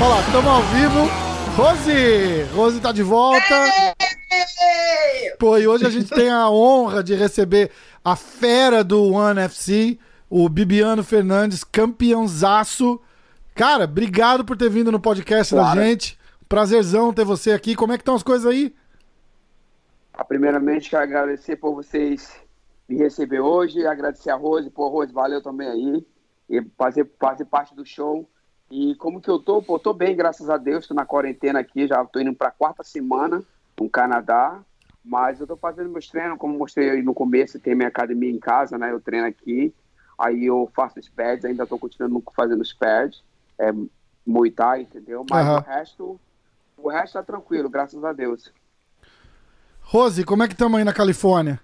Olá, estamos ao vivo. Rose! Rose tá de volta. Pô, e hoje a gente tem a honra de receber a fera do One FC, o Bibiano Fernandes, campeãozaço. Cara, obrigado por ter vindo no podcast Claro. da gente. Prazerzão ter você aqui. Como é que estão as coisas aí? Primeiramente, quero agradecer por vocês me receber hoje, agradecer a Rose, pô, Rose, valeu também aí, e fazer, fazer parte do show. E como que eu tô? Pô, tô bem, graças a Deus, tô na quarentena aqui, já tô indo pra quarta semana no Canadá, mas eu tô fazendo meus treinos, como mostrei aí no começo, tem minha academia em casa, né, eu treino aqui, aí eu faço os pads, ainda tô continuando fazendo os pads, é, Muay Thai, entendeu? Mas Aham. o resto, o resto tá tranquilo, graças a Deus. Rose, como é que estamos aí na Califórnia?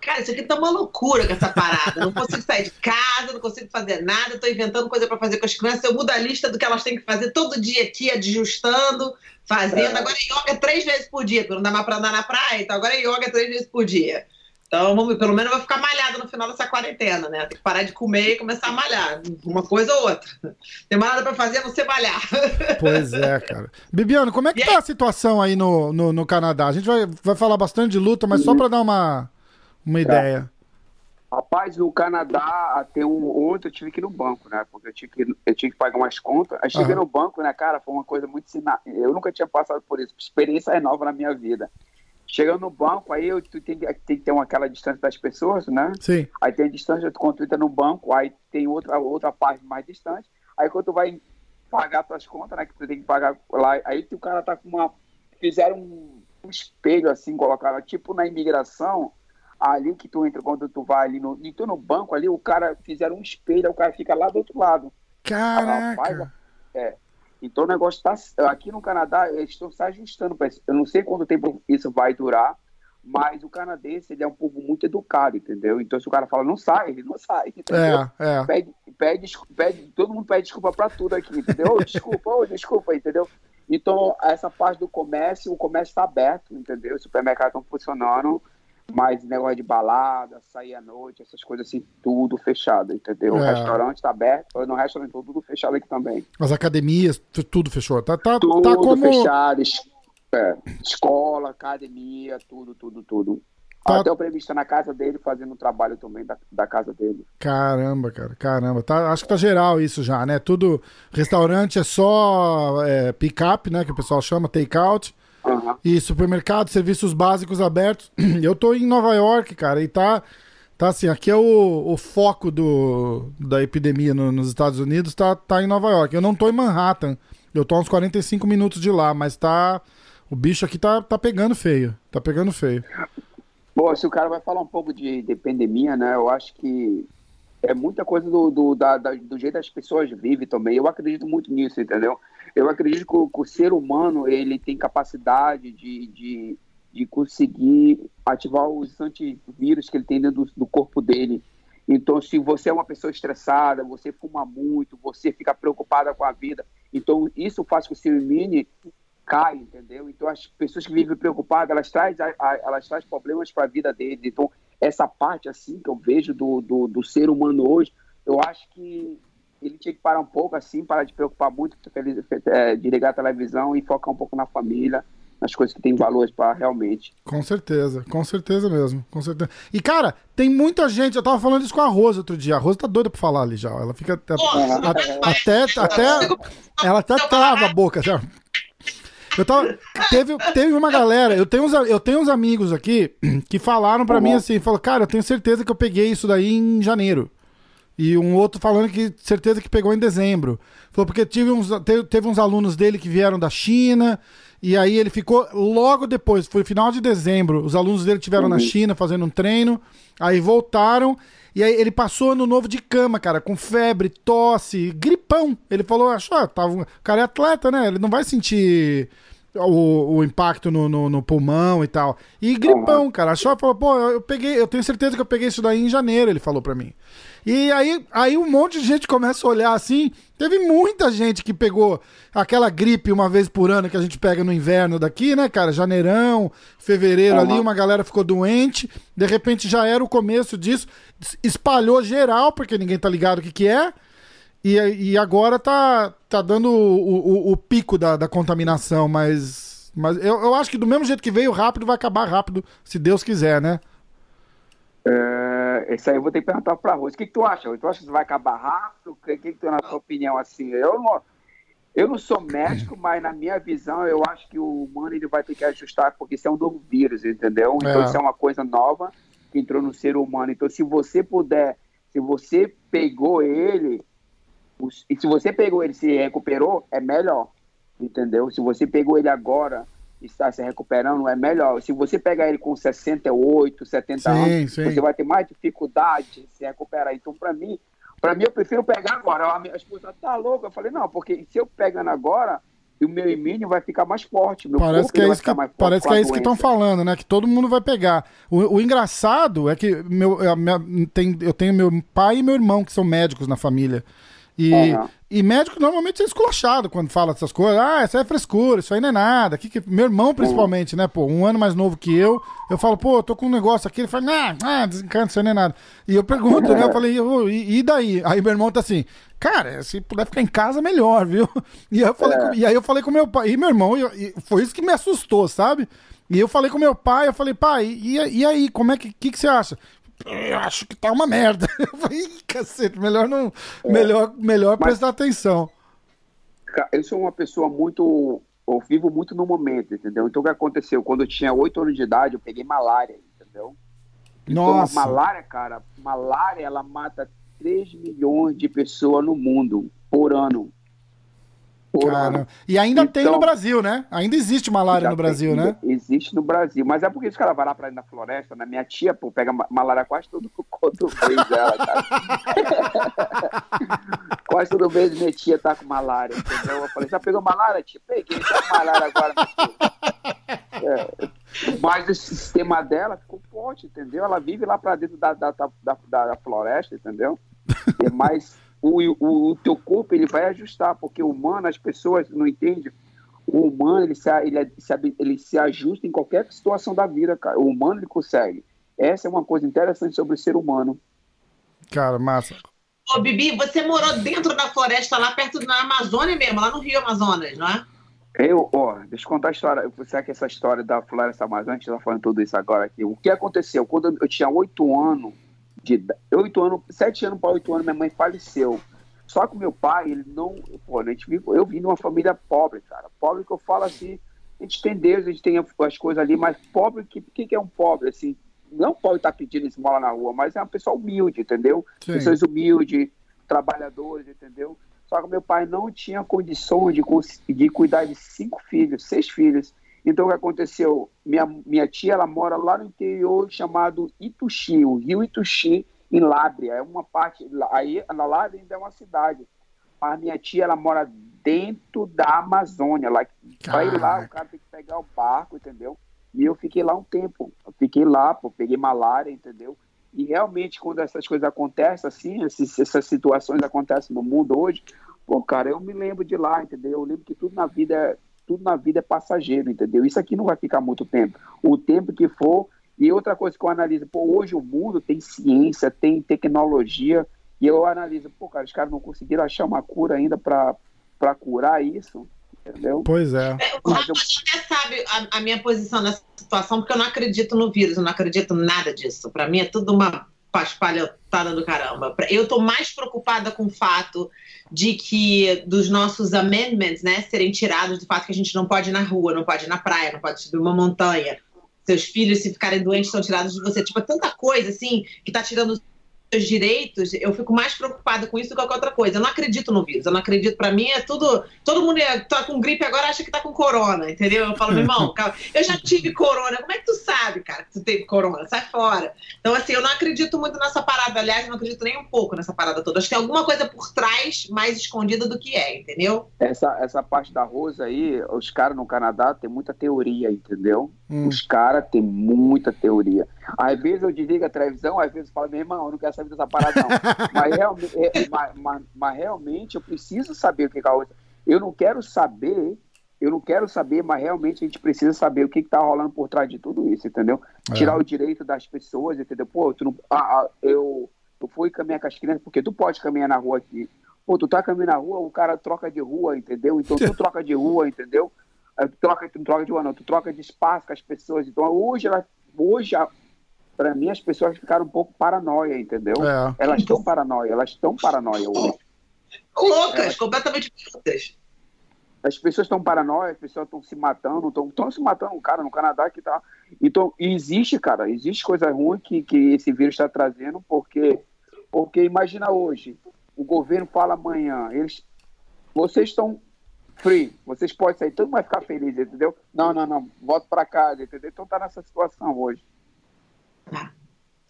Cara, isso aqui tá uma loucura com essa parada. Não consigo sair de casa, não consigo fazer nada, tô inventando coisa pra fazer com as crianças. Eu mudo a lista do que elas têm que fazer todo dia aqui, adjustando, fazendo. É. Agora é yoga três vezes por dia, porque não dá mais pra andar na praia, então agora é yoga três vezes por dia. Então, vamos, pelo menos eu vou ficar malhada no final dessa quarentena, né? Tem que parar de comer e começar a malhar. Uma coisa ou outra. Tem mais nada pra fazer, você malhar. Pois é, cara. Bibiano, como é que E tá a situação aí no, no, no Canadá? A gente vai, vai falar bastante de luta, mas só pra dar uma, uma ideia. Rapaz, no Canadá, tem um outro, eu tive que ir no banco, né? Porque eu tive que, eu tive que pagar umas contas. Aí cheguei Aham. no banco, né, cara? Foi uma coisa muito sina... Eu nunca tinha passado por isso. Experiência é nova na minha vida. Chegando no banco, aí eu, tu tem, que- tem que ter uma, aquela distância das pessoas, né? Sim. Aí tem a distância, quando tu entra no banco, aí tem outra, outra parte mais distante. Aí quando tu vai pagar tuas contas, né? Que tu tem que pagar lá, aí o cara tá com uma. Fizeram um, um espelho assim, colocaram, tipo na imigração, ali que tu entra, quando tu vai ali no. E tu no banco ali, o cara fizeram um espelho, o cara fica lá do outro lado. Rapaz, Caraca. é. Então o negócio tá. Aqui no Canadá, eles estão se ajustando para isso. Eu não sei quanto tempo isso vai durar, mas o canadense ele é um povo muito educado, entendeu? Então se o cara fala não sai, ele não sai. Entendeu? É, é. Pede, pede, pede, todo mundo pede desculpa para tudo aqui, entendeu? Desculpa, ô, desculpa, entendeu? Então, essa parte do comércio, o comércio está aberto, entendeu? Os supermercados estão funcionando, mas negócio de balada, sair à noite, essas coisas assim, tudo fechado, entendeu? O É. restaurante está aberto, no restaurante tudo fechado aqui também. As academias, tu- tudo fechou. Tá, tá, Tudo tá como. fechado, é, escola, academia, tudo, tudo, tudo. Tá. Até o previsto na casa dele, fazendo o trabalho também da, da casa dele. Caramba, cara, caramba. Tá, acho que tá geral isso já, né? Tudo. Restaurante é só é, pick-up, né? Que o pessoal chama, take-out. E supermercado, serviços básicos abertos. Eu tô em Nova York, cara, e tá. Tá assim, aqui é o, o foco do, da epidemia no- nos Estados Unidos, tá, tá em Nova York. Eu não tô em Manhattan. Eu tô a uns 45 minutos de lá, mas tá. O bicho aqui tá, tá pegando feio. Tá pegando feio. Bom, se o cara vai falar um pouco de, de pandemia, né? Eu acho que é muita coisa do, do, da- da- do jeito das pessoas vivem também. Eu acredito muito nisso, entendeu? Eu acredito que o, que o ser humano ele tem capacidade de, de, de conseguir ativar os antivírus que ele tem dentro do, do corpo dele. Então, se você é uma pessoa estressada, você fuma muito, você fica preocupada com a vida, então isso faz com que o seu imune cai, entendeu? Então as pessoas que vivem preocupadas, elas trazem, elas trazem problemas para a vida deles. Então essa parte assim que eu vejo do, do, do ser humano hoje, eu acho que ele tinha que parar um pouco assim, parar de preocupar muito, é, de ligar a televisão e focar um pouco na família, nas coisas que têm valores para realmente. Com certeza, com certeza mesmo, com certeza. E, cara, tem muita gente, eu tava falando isso com a Rosa outro dia, a Rosa tá doida pra falar ali já, ela fica até, a- até, até, ela até trava a boca, sabe? Eu tava, teve, teve uma galera, eu tenho uns, eu tenho uns amigos aqui que falaram pra mim assim, falou, cara, eu tenho certeza que eu peguei isso daí em janeiro. E um outro falando que certeza que pegou em dezembro. Falou porque tive uns, teve, teve uns alunos dele que vieram da China, e aí ele ficou logo depois, foi final de dezembro. Os alunos dele tiveram na China fazendo um treino, aí voltaram, e aí ele passou ano novo de cama, cara, com febre, tosse, gripão. Ele falou, achou, ah, tava, o cara é atleta, né? Ele não vai sentir o, o impacto no, no, no, pulmão e tal. E gripão, uhum. cara. A Shoa falou, pô, eu peguei, eu tenho certeza que eu peguei isso daí em janeiro, ele falou pra mim. E aí, aí um monte de gente começa a olhar assim. Teve muita gente que pegou aquela gripe uma vez por ano que a gente pega no inverno daqui, né, cara? Janeirão, fevereiro uhum. ali, uma galera ficou doente. De repente já era o começo disso. Espalhou geral, porque ninguém tá ligado o que, que é. E, e agora tá, tá dando o, o, o pico da, da contaminação, mas, mas eu, eu acho que do mesmo jeito que veio rápido, vai acabar rápido, se Deus quiser, né? É, isso aí eu vou ter que perguntar para Rose. O que, que, tu acha? Tu acha que vai acabar rápido? O que, que, que tu, na tua opinião, assim? Eu não, eu não sou médico, mas na minha visão, eu acho que o humano ele vai ter que ajustar, porque isso é um novo vírus, entendeu? Então, é. isso é uma coisa nova que entrou no ser humano. Então, se você puder, se você pegou ele, e se você pegou ele e se recuperou, é melhor, entendeu? Se você pegou ele agora está se recuperando, é melhor. Se você pegar ele com 68, 70 sim, anos, sim. você vai ter mais dificuldade de se recuperar. Então, para mim, para mim, eu prefiro pegar agora. A minha esposa tá louca. Eu falei, não, porque se eu pegando agora, o meu imune vai ficar mais forte. parece que é isso que, parece que, é isso que estão falando, né? Que todo mundo vai pegar. O, o engraçado é que meu, minha, tem, eu tenho meu pai e meu irmão que são médicos na família. E, uhum. e médico normalmente é esculachado quando fala essas coisas. Ah, isso aí é frescura, isso aí não é nada. Que, que... Meu irmão, principalmente, uhum. né, pô, um ano mais novo que eu, eu falo, pô, eu tô com um negócio aqui. Ele fala, não, ah, desencanta, isso aí não é nada. E eu pergunto, né, eu falei, oh, e, e, daí? Aí meu irmão tá assim, cara, se puder ficar em casa, melhor, viu? E, eu falei é. com, e aí eu falei com meu pai, e meu irmão, e, foi isso que me assustou, sabe? E eu falei com meu pai, eu falei, pai, e, e aí, como é que, que, que você acha? Eu acho que tá uma merda. Eu falei, cacete, melhor não. É, melhor melhor prestar atenção. Eu sou uma pessoa muito. Eu vivo muito no momento, entendeu? Então o que aconteceu? Quando eu tinha 8 anos de idade, eu peguei malária, entendeu? Então, Nossa. malária, cara, malária, ela mata 3 milhões de pessoas no mundo por ano. Cara, e ainda então, tem no então, Brasil, né? Ainda existe malária no Brasil, tem, né? Existe no Brasil, mas é porque os caras vão lá pra ir na floresta, né? Minha tia, pô, pega malária quase todo, mês dela, cara. quase todo mês minha tia tá com malária, entendeu? Eu falei, já pegou malária, tia? Peguei, tá com malária agora, é, mas o sistema dela ficou forte, entendeu? Ela vive lá pra dentro da, da, da, da, da floresta, entendeu? É mais o, o, o, teu corpo ele vai ajustar, porque o humano, as pessoas não entendem, o humano ele se, ele, se, ele se ajusta em qualquer situação da vida, cara. O humano ele consegue. Essa é uma coisa interessante sobre o ser humano. Cara, massa. Ô, Bibi, você morou dentro da floresta lá perto da Amazônia mesmo, lá no Rio Amazonas, não é? Eu, ó, deixa eu contar a história. Você sabe que essa história da floresta amazônica, a gente tá falando tudo isso agora aqui. O que aconteceu? Quando eu tinha oito anos, de oito anos, sete anos para oito anos, minha mãe faleceu. Só que meu pai, ele não. Pô, a gente eu vim de uma família pobre, cara. Pobre que eu falo assim, a gente tem Deus, a gente tem as coisas ali, mas pobre, que, que, que é um pobre? Assim, não pode estar tá pedindo esmola na rua, mas é uma pessoa humilde, entendeu? Sim. Pessoas humildes, trabalhadores, entendeu? Só que meu pai não tinha condições de, de cuidar de cinco filhos, seis filhos. Então, o que aconteceu? Minha, minha tia, ela mora lá no interior chamado Ituxi, o rio Ituxi, em Lábria. É uma parte, aí na Lábria ainda é uma cidade. Mas minha tia, ela mora dentro da Amazônia. Lá, para ir lá, o cara tem que pegar o barco, entendeu? E eu fiquei lá um tempo. Eu fiquei lá, pô, peguei malária, entendeu? E realmente, quando essas coisas acontecem, assim, essas, essas situações acontecem no mundo hoje, pô, cara, eu me lembro de lá, entendeu? Eu lembro que tudo na vida é tudo na vida é passageiro, entendeu? Isso aqui não vai ficar muito tempo. O tempo que for. E outra coisa que eu analiso, pô, hoje o mundo tem ciência, tem tecnologia, e eu analiso, pô, cara, os caras não conseguiram achar uma cura ainda para curar isso, entendeu? Pois é. é o Rafa até sabe a, a, minha posição nessa situação, porque eu não acredito no vírus, eu não acredito nada disso. Para mim é tudo uma paspalhotada do caramba. Eu tô mais preocupada com o fato de que dos nossos amendments, né, serem tirados do fato que a gente não pode ir na rua, não pode ir na praia, não pode subir uma montanha. Seus filhos, se ficarem doentes, são tirados de você. Tipo, é tanta coisa, assim, que tá tirando direitos, eu fico mais preocupada com isso do que qualquer outra coisa. Eu não acredito no vírus, eu não acredito. Para mim é tudo. Todo mundo é, tá com gripe agora acha que tá com corona, entendeu? Eu falo, meu irmão, eu já tive corona. Como é que tu sabe, cara, que tu teve corona? Sai fora. Então, assim, eu não acredito muito nessa parada. Aliás, eu não acredito nem um pouco nessa parada toda. Acho que tem alguma coisa por trás mais escondida do que é, entendeu? Essa, essa parte da Rosa aí, os caras no Canadá tem muita teoria, entendeu? Hum. Os caras têm muita teoria. Às vezes eu desligo a televisão, às vezes eu falo, meu irmão, eu não quero saber dessa parada, não. mas, realmente, é, mas, mas, mas, realmente eu preciso saber o que é a outra. Eu não quero saber, eu não quero saber, mas realmente a gente precisa saber o que está rolando por trás de tudo isso, entendeu? É. Tirar o direito das pessoas, entendeu? Pô, tu não, ah, ah, eu, eu fui caminhar com as crianças, porque tu pode caminhar na rua aqui. Pô, tu tá caminhando na rua, o cara troca de rua, entendeu? Então tu troca de rua, entendeu? Tu troca, tu troca de rua, não, tu troca de espaço com as pessoas. Então hoje, ela, hoje para mim, as pessoas ficaram um pouco paranoia, entendeu? É. Elas estão paranoia, elas estão paranoia hoje. Loucas, elas... completamente loucas. As pessoas estão paranoia, as pessoas estão se matando, estão se matando, um cara no Canadá que tá. Então, existe, cara, existe coisa ruim que, que esse vírus está trazendo, porque, porque imagina hoje, o governo fala amanhã, eles, vocês estão free, vocês podem sair, todo mundo vai ficar feliz, entendeu? Não, não, não, volta para casa, entendeu? Então tá nessa situação hoje. Tá.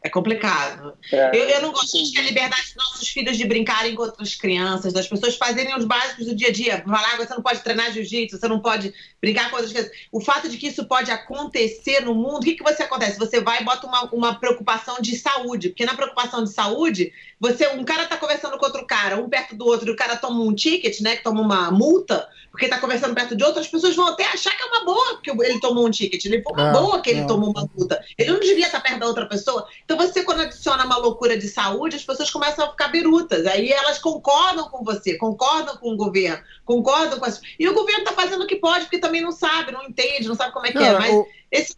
É complicado. É, eu, eu, não gosto de ter a liberdade dos nossos filhos de brincarem com outras crianças, das pessoas fazerem os básicos do dia a dia. Falar, você não pode treinar jiu-jitsu, você não pode brincar com outras coisas. O fato de que isso pode acontecer no mundo, o que, que você acontece? Você vai e bota uma, uma preocupação de saúde, porque na preocupação de saúde, você um cara tá conversando com outro cara, um perto do outro, e o cara toma um ticket, né, que toma uma multa, porque tá conversando perto de outras pessoas vão até achar que é uma boa que ele tomou um ticket. Ele foi uma é, boa que ele é. tomou uma multa. Ele não devia estar perto da outra pessoa. Então você, quando adiciona uma loucura de saúde, as pessoas começam a ficar birutas. Aí elas concordam com você, concordam com o governo, concordam com as. E o governo está fazendo o que pode, porque também não sabe, não entende, não sabe como é que é. Mas o... esse,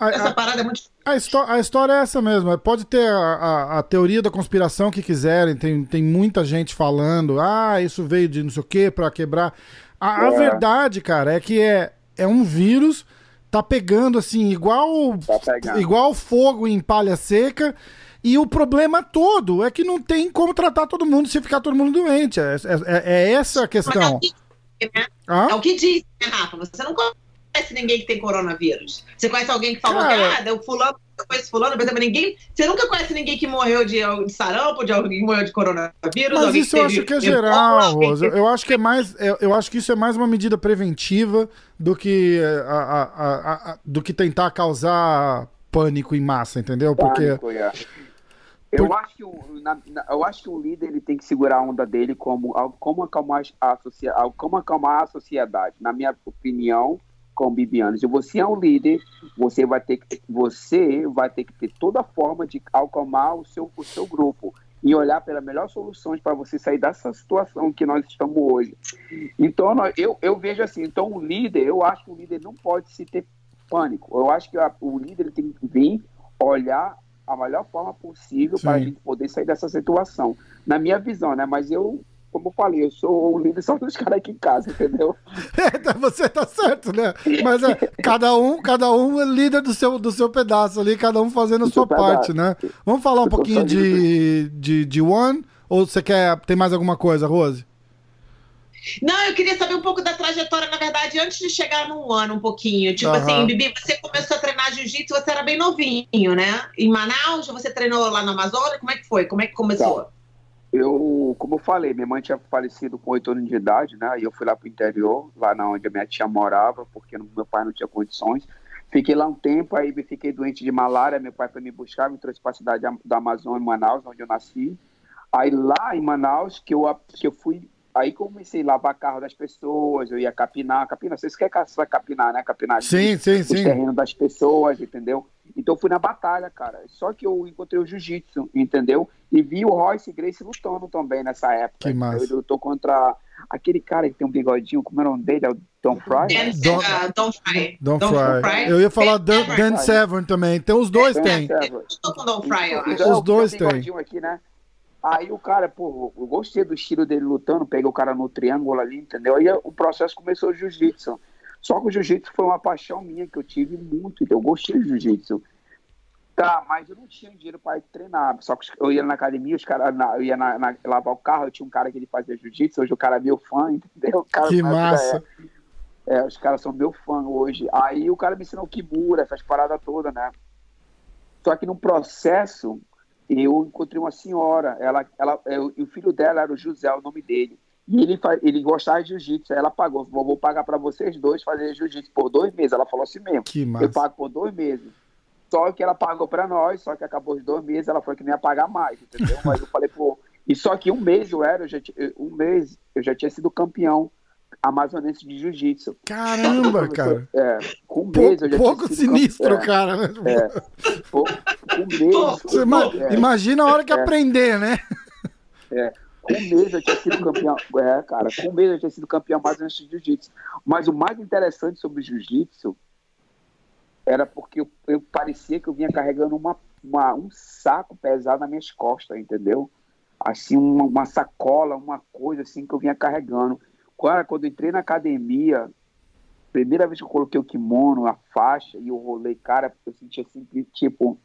essa a, parada é muito. A, a história é essa mesmo. Pode ter a, a, a, teoria da conspiração que quiserem. Tem, tem muita gente falando, ah, isso veio de não sei o quê para quebrar. A, a é. verdade, cara, é que é, é um vírus, tá pegando assim, igual, tá igual fogo em palha seca. E o problema todo é que não tem como tratar todo mundo se ficar todo mundo doente. É, é, é essa a questão. É o que, né? é o que diz, né, Rafa? Você não conhece ninguém que tem coronavírus. Você conhece alguém que falou Cara, que ah, o fulano eu conheço fulano, mas ninguém. Você nunca conhece ninguém que morreu de, de sarampo, de alguém que morreu de coronavírus? Mas isso eu acho que é geral, Rosa. Eu acho que é mais. Eu acho que isso é mais uma medida preventiva do que, a, a, a, a do que tentar causar pânico em massa, entendeu? Porque. Pânico, é. Eu, acho que o, na, na, eu acho que o líder ele tem que segurar a onda dele como, como, acalmar a, como acalmar a sociedade. Na minha opinião, com Bibiano. Se você é um líder, você vai ter que, você vai ter que ter toda forma de acalmar o seu, o seu grupo e olhar pelas melhores soluções para você sair dessa situação que nós estamos hoje. Então, eu, eu vejo assim, então o líder, eu acho que o líder não pode se ter pânico. Eu acho que a, o líder tem que vir olhar a melhor forma possível para a gente poder sair dessa situação. Na minha visão, né? Mas eu como eu falei, eu sou o líder só dos caras aqui em casa, entendeu? É, você tá certo, né? Mas é, cada um, cada um é líder do seu, do seu pedaço ali, cada um fazendo a sua parte, né? Vamos falar um pouquinho de, de, de One? Ou você quer. Tem mais alguma coisa, Rose? Não, eu queria saber um pouco da trajetória, na verdade, antes de chegar no ano, um pouquinho. Tipo uhum. assim, Bibi, você começou a treinar jiu-jitsu, você era bem novinho, né? Em Manaus, você treinou lá na Amazônia, como é que foi? Como é que começou? Tá. Eu, como eu falei, minha mãe tinha falecido com oito anos de idade, né? E eu fui lá pro interior, lá na onde a minha tia morava, porque meu pai não tinha condições. Fiquei lá um tempo, aí fiquei doente de malária, meu pai foi me buscar, me trouxe para cidade da Amazônia, Manaus, onde eu nasci. Aí lá em Manaus, que eu, que eu fui Aí comecei a lavar carro das pessoas, eu ia capinar, capinar, vocês querem capinar, né? Capinar sim, sim, os sim. terrenos das pessoas, entendeu? Então eu fui na batalha, cara. Só que eu encontrei o jiu-jitsu, entendeu? E vi o Royce Grace lutando também nessa época. Que massa. Ele lutou contra aquele cara que tem um bigodinho, como é o nome dele? É o Don Fry? Dan, Don, uh, Don Fry. Don, Don Fry. Fry. Eu ia falar Dan, Dan Severn também. Tem os dois, tem. Eu tô com Don Fry, eu acho. Os dois tem. Aqui, né? Aí o cara, pô, eu gostei do estilo dele lutando, peguei o cara no triângulo ali, entendeu? Aí o processo começou o jiu-jitsu. Só que o jiu-jitsu foi uma paixão minha que eu tive muito, então eu gostei do jiu-jitsu. Tá, mas eu não tinha dinheiro para treinar. Só que eu ia na academia, os caras, eu ia na, na, lavar o carro, eu tinha um cara que ele fazia jiu-jitsu, hoje o cara é meu fã, entendeu? Cara, que massa! É, é, os caras são meu fã hoje. Aí o cara me ensinou Kimura, essas paradas todas, né? Só que no processo, eu encontrei uma senhora, ela, ela, eu, o filho dela era o José, o nome dele. E ele, ele gostava de jiu-jitsu. Aí ela pagou, falou, vou pagar para vocês dois fazer jiu-jitsu por dois meses. Ela falou assim mesmo. Que massa. Eu pago por dois meses. Só que ela pagou para nós, só que acabou os dois meses, ela foi que nem ia pagar mais, entendeu? Mas eu falei, pô, e só que um mês eu era, eu já, um mês eu já tinha sido campeão amazonense de jiu-jitsu. Caramba, cara. É, com um mês eu já Pouco sinistro, cara. Né? É, pouco, com um mês. Você é. Imagina a hora que é, aprender, né? É, com um mês eu tinha sido campeão. É, cara, com um mês eu tinha sido campeão amazonense de jiu-jitsu. Mas o mais interessante sobre jiu-jitsu era porque eu, eu, parecia que eu vinha carregando uma, uma, um saco pesado nas minhas costas, entendeu? Assim, uma, uma, sacola, uma coisa assim que eu vinha carregando. Quando, quando entrei na academia, primeira vez que eu coloquei o kimono, a faixa, e eu rolei, cara, eu senti assim, tipo.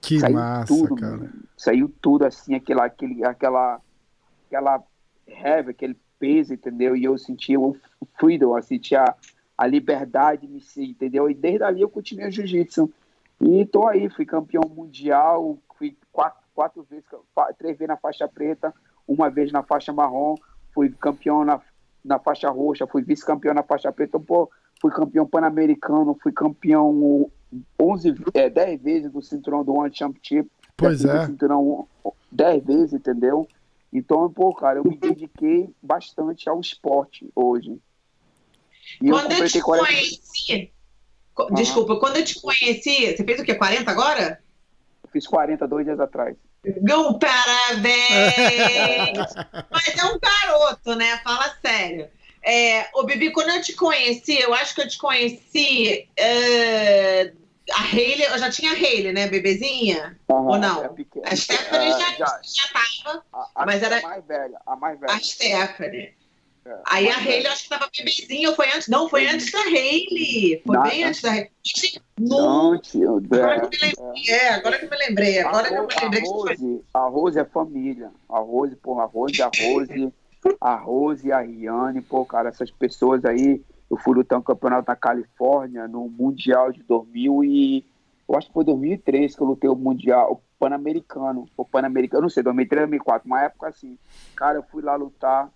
Que saiu massa, tudo, cara. Saiu tudo assim, aquela, aquele, aquela, aquela heavy, aquele peso, entendeu? E eu senti o freedom, eu senti a, a liberdade me entendeu? E desde ali eu continuei jiu-jitsu. E tô aí, fui campeão mundial, fui quatro, quatro vezes, três vezes na faixa preta, uma vez na faixa marrom, fui campeão na, na faixa roxa, fui vice-campeão na faixa preta, pô, fui campeão pan-americano, fui campeão 11, é, 10 vezes do cinturão do One Championship. Pois é. cinturão 10 vezes, entendeu? Então, pô, cara, eu me dediquei bastante ao esporte hoje. E quando eu, eu te 40... conheci. Uhum. Desculpa, quando eu te conheci, você fez o quê? 40 agora? Eu fiz 40 dois dias atrás. Um parabéns! Mas é um garoto, né? Fala sério. É, ô, Bibi, quando eu te conheci, eu acho que eu te conheci. Uh, a Hayley, eu já tinha a Hayley, né, bebezinha? Uhum, Ou não? É a Stephanie já, já, já tava. A, a, mas era. A mais velha, a mais velha. A Stephanie. É, Aí a Hayley, acho que tava bebezinha, foi antes? Não, foi antes da Hayley. Foi não, bem antes da Hayley. Não, tio. Agora que eu me lembrei. É, agora que eu me lembrei. Agora que eu me lembrei. A Rose, a Rose é família. A Rose, pô, a Rose, a Rose, a Rose e a Riane, pô, cara, essas pessoas aí. Eu fui lutar um campeonato na Califórnia, no Mundial de 2000 e... Eu acho que foi 2003 que eu lutei o Mundial, o Pan-Americano. O Pan-Americano, não sei, 2003, 2004, uma época assim. Cara, eu fui lá lutar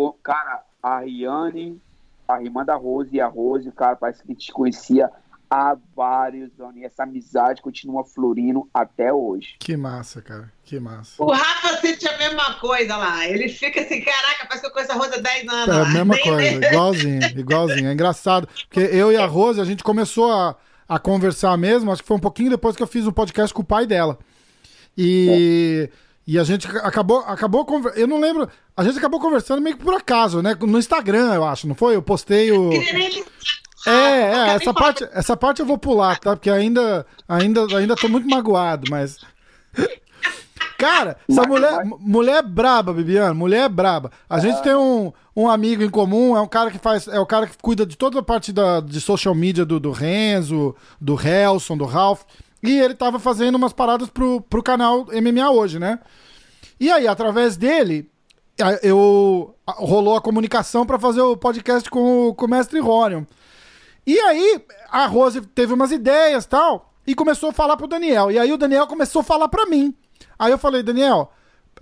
Pô, cara, a Riane, a irmã da Rose e a Rose, cara, parece que te conhecia há vários anos. E essa amizade continua florindo até hoje. Que massa, cara. Que massa. O Rafa sente a mesma coisa lá. Ele fica assim, caraca, parece que eu conheço a Rose há 10 anos. É a mesma coisa, igualzinho, igualzinho. É engraçado. Porque eu e a Rose, a gente começou a, a conversar mesmo, acho que foi um pouquinho depois que eu fiz um podcast com o pai dela. E. É e a gente acabou, acabou eu não lembro, a gente acabou conversando meio que por acaso, né? No Instagram, eu acho, não foi? Eu postei o É, é, essa parte, essa parte eu vou pular, tá? Porque ainda ainda ainda tô muito magoado, mas Cara, essa mulher, mulher é braba, Bibiana, mulher é braba. A é. gente tem um, um amigo em comum, é um cara que faz, é o cara que cuida de toda a parte da, de social media do, do Renzo, do Helson, do Ralph. E ele tava fazendo umas paradas pro, pro canal MMA hoje, né? E aí, através dele, eu rolou a comunicação para fazer o podcast com o, com o mestre Rorion. E aí, a Rose teve umas ideias tal, e começou a falar pro Daniel. E aí o Daniel começou a falar para mim. Aí eu falei, Daniel,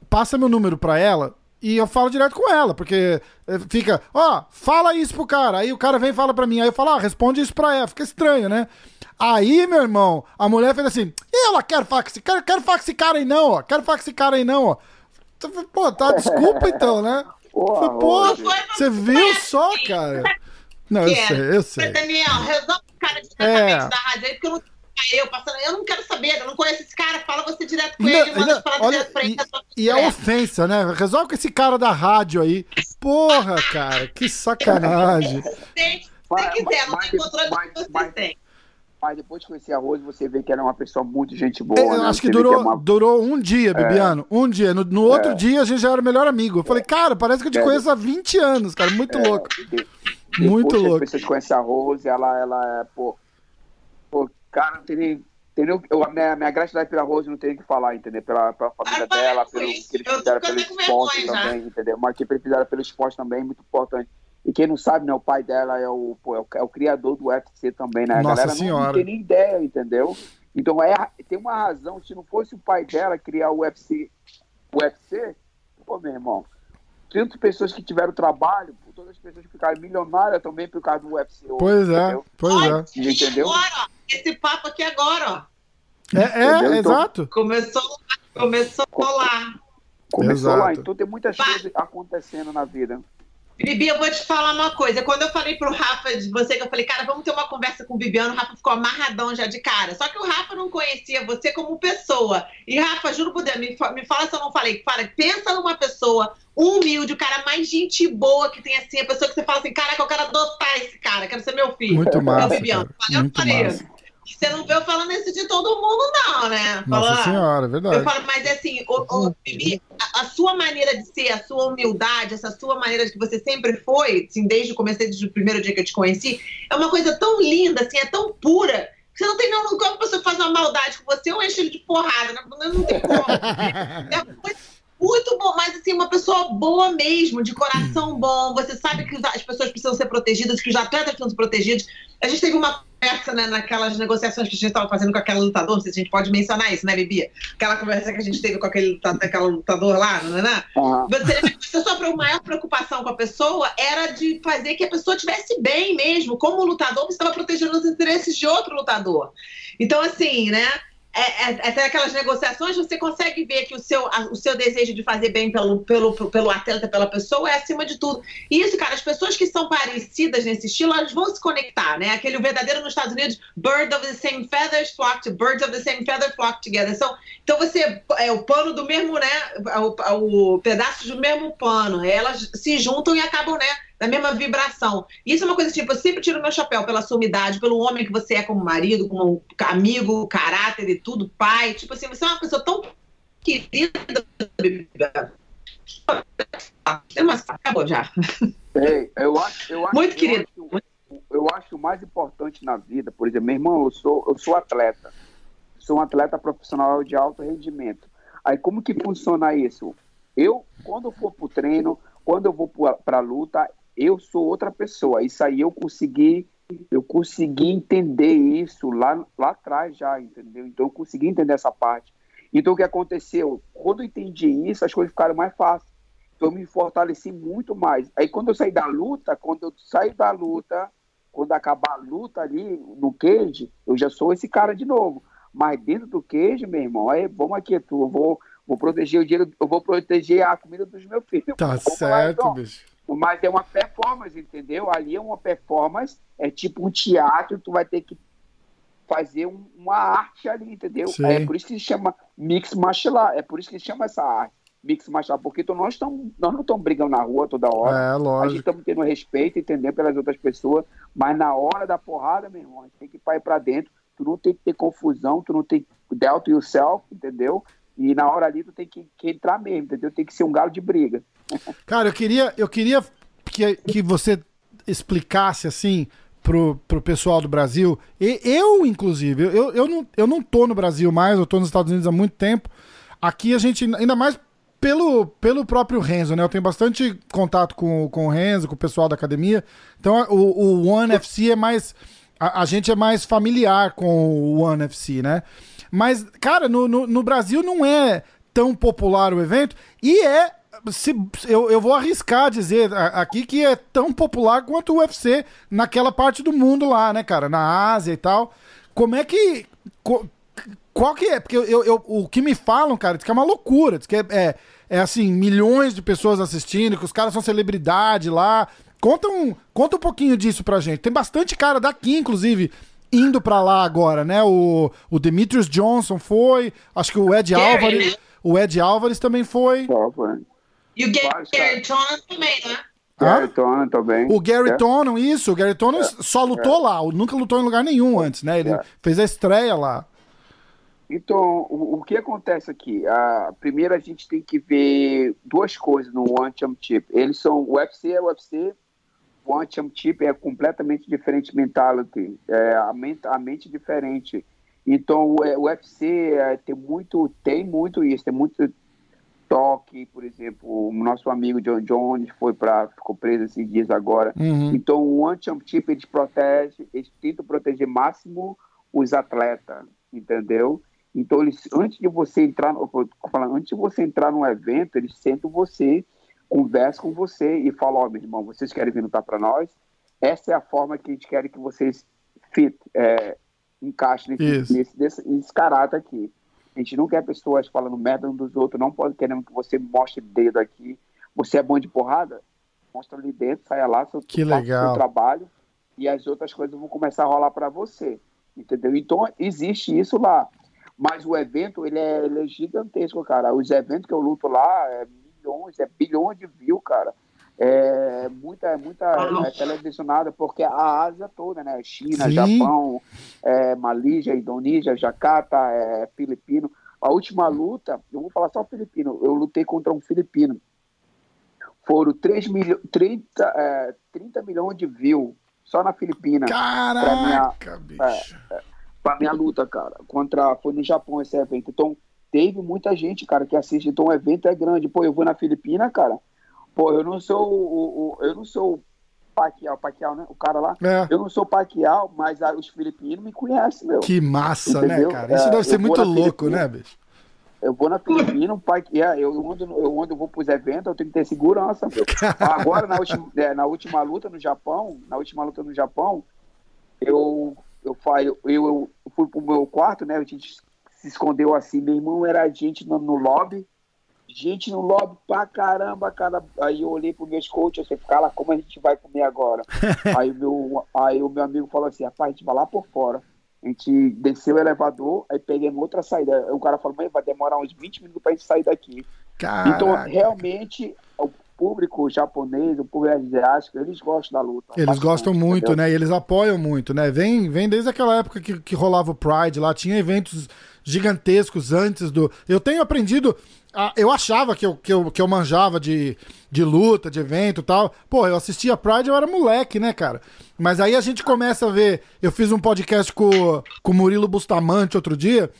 passa meu número pra ela e eu falo direto com ela, porque eh, fica, ó, oh, fala isso pro cara. Aí o cara vem e fala pra mim. Aí eu falo, ah, responde isso pra ela. Fica estranho, né? Aí, meu irmão, a mulher fez assim: ela quer falar com esse cara, quero falar com esse cara aí não, ó. Quero falar com esse cara aí não, ó. Pô, tá, desculpa então, né? Pô, pô você viu só, cara? Não, eu sei, eu sei. Daniel, resolve o cara diretamente é. da rádio aí, porque eu não eu passando, eu não quero saber, eu não conheço esse cara, fala você direto com não, ele, manda não, falar olha, direto pra ele. E, e é ofensa, né? Resolve com esse cara da rádio aí. Porra, cara, que sacanagem. Se, se quiser, não tem controle do que você tem. Mas depois de conhecer a Rose, você vê que ela é uma pessoa muito gente boa. Eu né? acho que durou, que é uma... durou um dia, é. Bibiano. É. Um dia. No, no outro é. dia a gente já era melhor amigo. Eu falei, cara, parece que eu te é. conheço há 20 anos, cara. Muito é. louco. De, muito louco. Depois que você conhece a Rose, ela, ela é, pô. Pô, cara, não tem nem, Entendeu? Eu, a minha, minha gratidão pela Rose não tem o que falar, entendeu? Pela, pela família Ah, dela, pelo isso. que eles fizeram pelo esporte também, entendeu? Mas que eles fizeram pelo esporte também é muito importante. E quem não sabe, né, o pai dela é o, pô, é o, é o criador do UFC também, né? A Nossa galera não- Senhora. Não, tem nem ideia, entendeu? Então é, tem uma razão, se não fosse o pai dela criar o UFC, o UFC, pô, meu irmão, tantas pessoas que tiveram trabalho, pô, todas as pessoas que ficaram milionárias também por causa do UFC. hoje, Pois é, entendeu? pois é. Entendeu? agora, ó, esse papo aqui agora, ó. É, é? Então- exato. Começou, começou lá. Começou lá, Exato. então tem muitas Vai. coisas acontecendo na vida. Bibi, eu vou te falar uma coisa. Quando eu falei pro Rafa de você, que eu falei, cara, vamos ter uma conversa com o Bibiano, o Rafa ficou amarradão já de cara. Só que o Rafa não conhecia você como pessoa. E, Rafa, juro por Deus, me, me fala se eu não falei. Fala, pensa numa pessoa humilde, o cara mais gente boa que tem assim, a pessoa que você fala assim, caraca, eu quero adotar esse cara, quero ser meu filho. Muito É o Bibiano. cara. Eu Muito falei, massa. Você não veio falando isso de todo mundo, não, né? Nossa Falando, senhora, é eu verdade. falo, mas assim, o, o, Bibi, a, a sua maneira de ser, a sua humildade, essa sua maneira de que você sempre foi, assim, desde o começo, desde o primeiro dia que eu te conheci, é uma coisa tão linda, assim, é tão pura. que Você não tem não, como a pessoa faz uma maldade com você, eu encho ele de porrada, né? não, não tem como. É uma coisa muito bom, mas assim, uma pessoa boa mesmo, de coração bom. Você sabe que as pessoas precisam ser protegidas, que os atletas precisam ser protegidos. A gente teve uma conversa né, naquelas negociações que a gente estava fazendo com aquela lutador, não sei se a gente pode mencionar isso, né, Bibi? Aquela conversa que a gente teve com aquele lutador, aquela lutador lá, né? né? Aham. Você, a sua maior preocupação com a pessoa era de fazer que a pessoa estivesse bem mesmo. Como lutador, você estava protegendo os interesses de outro lutador. Então, assim, né? É, é, até aquelas negociações, você consegue ver que o seu, a- o seu desejo de fazer bem pelo, pelo, pelo atleta, pela pessoa, é acima de tudo. E isso, cara, as pessoas que são parecidas nesse estilo, elas vão se conectar, né? Aquele verdadeiro nos Estados Unidos, bird of the same feathers flock to birds of the same feather flock together. São, então você é o pano do mesmo, né? O, o pedaço do mesmo pano. Elas se juntam e acabam, né? Na mesma vibração. Isso é uma coisa tipo, eu sempre tiro meu chapéu pela sua umidade, pelo homem que você é como marido, como amigo, caráter e tudo, pai. Tipo assim, você é uma pessoa tão querida. Acabou já. É, eu acho, eu acho, Muito eu querido. acho- eu acho o mais importante na vida, por exemplo, meu irmão, eu sou, eu sou atleta. Sou um atleta profissional de alto rendimento. Aí como que funciona isso? Eu, quando eu for pro treino, quando eu vou para a luta, eu sou outra pessoa. Isso aí eu consegui, eu consegui entender isso lá, lá atrás já, entendeu? Então eu consegui entender essa parte. Então o que aconteceu? Quando eu entendi isso, as coisas ficaram mais fáceis. Então eu me fortaleci muito mais. Aí quando eu saí da luta, quando eu saio da luta, quando acabar a luta ali no cage, eu já sou esse cara de novo. Mas dentro do cage, meu irmão, aí vamos aqui, tu, eu vou, vou proteger o dinheiro, eu vou proteger a comida dos meus filhos. Tá Vamos lá, certo, então. bicho. Mas é uma performance, entendeu? Ali é uma performance, é tipo um teatro, tu vai ter que fazer um- uma arte ali, entendeu? Sim. É por isso que se chama mix martial art, é por isso que se chama essa arte, mix martial art, porque então nós, tamo, nós não estamos brigando na rua toda hora, É, a gente lógico. estamos tendo respeito, entendeu, pelas outras pessoas, mas na hora da porrada, meu irmão, a gente tem que ir para dentro, tu não tem que ter confusão, tu não tem que doubt yourself, entendeu? E na hora ali tu tem que, que entrar mesmo, entendeu? Tem que ser um galo de briga. Cara, eu queria, eu queria que, que você explicasse assim pro, pro pessoal do Brasil. E, eu, inclusive, eu, eu, não, eu não tô no Brasil mais, eu tô nos Estados Unidos há muito tempo. Aqui a gente, ainda mais pelo, pelo próprio Renzo, né? Eu tenho bastante contato com, com o Renzo, com o pessoal da academia. Então o, o One FC é mais. A, a gente é mais familiar com o One FC, né? Mas, cara, no, no, no Brasil não é tão popular o evento. E é. Se, eu, eu vou arriscar dizer aqui que é tão popular quanto o UFC naquela parte do mundo lá, né, cara? Na Ásia e tal. Como é que. qual que é? Porque eu- eu- o que me falam, cara, diz que é uma loucura. Diz que é, é, é, assim, milhões de pessoas assistindo, que os caras são celebridade lá. Conta um, conta um pouquinho disso pra gente. Tem bastante cara daqui, inclusive, indo pra lá agora, né? O, o Demetrius Johnson foi, acho que o Ed Gary, Álvares. né? O Ed Álvares também foi. E o Gary caras. Tonan também, né? Gary Tonan também. O Gary É. Tonon, isso, o Gary Tonon só lutou lá, nunca lutou em lugar nenhum antes, né? Ele É. fez a estreia lá. Então, o, o que acontece aqui? A, primeiro, a gente tem que ver duas coisas no One Championship. Eles são, o UFC é o UFC, o One Championship é completamente diferente mentality, é a mente, a mente diferente. Então, o UFC é, tem muito, tem muito isso, tem muito toque, por exemplo, o nosso amigo John Jones foi para ficou preso esses dias agora. Uhum. Então, o anti-championship eles protege, eles tentam proteger máximo os atletas, entendeu? Então, eles, antes de você entrar, falando, antes de você entrar no evento, eles sentam você, conversam com você e falam, ó, oh, meu irmão, vocês querem vir lutar para nós? Essa é a forma que a gente quer que vocês fit, é, encaixem nesse, nesse, nesse, nesse caráter aqui. A gente não quer pessoas falando merda um dos outros, não pode querendo que você mostre dedo aqui. Você é bom de porrada? Mostra ali dentro, saia lá, seu, que legal. seu trabalho e as outras coisas vão começar a rolar para você. Entendeu? Então existe isso lá. Mas o evento, ele é, ele é gigantesco, cara. Os eventos que eu luto lá é milhões, é bilhões de views, cara é muita, muita é, televisionada, porque a Ásia toda, né? China, Sim. Japão, é, Malísia, Indonésia, Jacarta, é, Filipino. A última luta, eu vou falar só filipino, eu lutei contra um filipino. Foram 3 milho, 30, é, 30 milhões de views só na Filipina. Caraca, pra minha, bicho. É, é, pra minha luta, cara. Contra, foi no Japão esse evento. Então, teve muita gente, cara, que assiste. Então, o evento é grande. Pô, eu vou na Filipina, cara Pô, eu não sou o, o eu não sou o Paquial, Paquial, né? O cara lá. É. Eu não sou Paquial, mas ah, os filipinos me conhecem, meu. Que massa, né, Entendeu? né, cara? Isso é, deve ser muito louco, né, bicho? Eu vou na Filipina, um pai, é, eu, ando, eu ando, eu vou pros eventos, eu tenho que ter segurança. Meu. Agora, na última, é, na última luta no Japão, na última luta no Japão, eu, eu, eu, eu, eu fui pro meu quarto, né? A gente se escondeu assim. Meu irmão era a gente no, no lobby gente no lobby pra caramba, cara. Aí eu olhei pro meus coaches, eu falei, cara, como a gente vai comer agora? aí, meu, aí o meu amigo falou assim, rapaz, a gente vai lá por fora. A gente desceu o elevador, aí pegamos outra saída. Aí o cara falou, mãe, vai demorar uns 20 minutos pra gente sair daqui. Caraca. Então, realmente, público japonês, o público asiático, eles gostam da luta. Eles bastante, gostam muito, entendeu? né? E eles apoiam muito, né? Vem, vem desde aquela época que, que rolava o Pride lá, tinha eventos gigantescos antes do. Eu tenho aprendido. A... Eu achava que eu, que eu, que eu manjava de, de luta, de evento e tal. Pô, eu assistia Pride, eu era moleque, né, cara? Mas aí a gente começa a ver. Eu fiz um podcast com, com o Murilo Bustamante outro dia.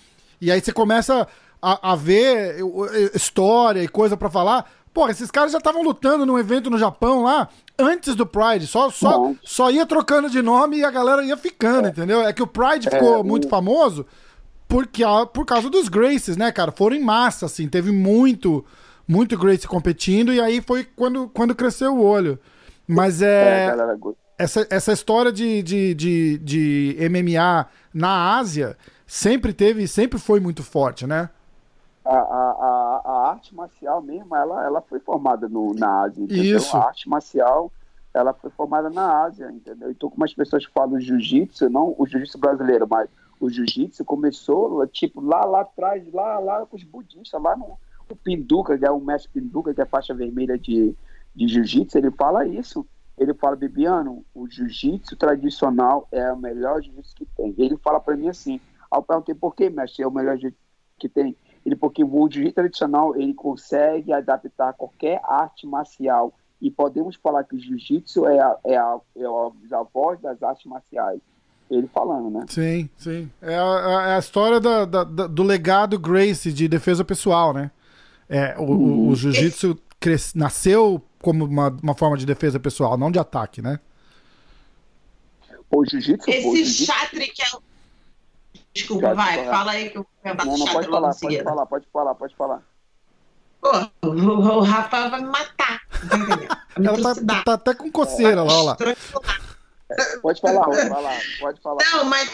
E aí você começa a, a ver história e coisa para falar. Pô, esses caras já estavam lutando num evento no Japão lá antes do Pride. Só, só, só ia trocando de nome e a galera ia ficando, é. entendeu? É que o Pride ficou é, muito famoso porque, por causa dos Graces, né, cara? Foram em massa, assim, teve muito, muito Grace competindo, e aí foi quando, quando cresceu o olho. Mas é. é essa, essa história de, de, de, de MMA na Ásia sempre teve, sempre foi muito forte, né? A, a, a, arte marcial mesmo, ela, ela foi formada no, na Ásia, entendeu? Isso. A arte marcial, ela foi formada na Ásia, entendeu? Então, como as pessoas falam jiu-jitsu, não o jiu-jitsu brasileiro, mas o jiu-jitsu começou, tipo, lá, lá atrás, lá, lá com os budistas, lá no o Pinduca, que é o mestre Pinduca, que é faixa vermelha de, de jiu-jitsu, ele fala isso. Ele fala, Bibiano, o jiu-jitsu tradicional é o melhor jiu-jitsu que tem. Ele fala para mim assim, ao perguntei, por que, mestre, é o melhor jiu-jitsu que tem? Ele, porque o jiu-jitsu tradicional, ele consegue adaptar qualquer arte marcial. E podemos falar que o jiu-jitsu é a, é, a, é a voz das artes marciais ele falando, né? Sim, sim. É a, é a história da, da, da, do legado Grace de defesa pessoal, né? É, o, uhum. o, o jiu-jitsu nasceu como uma, uma forma de defesa pessoal, não de ataque, né? O jiu-jitsu. Esse jiu chatre que é o. Desculpa, vai, fala aí que eu vou não, não, pode falar, pode falar, pode falar, pode falar. Pô, o, o Rafa vai me matar. Ela tá, tá, até com coceira é, lá, lá. Pode falar, pode falar, pode falar. Não, mas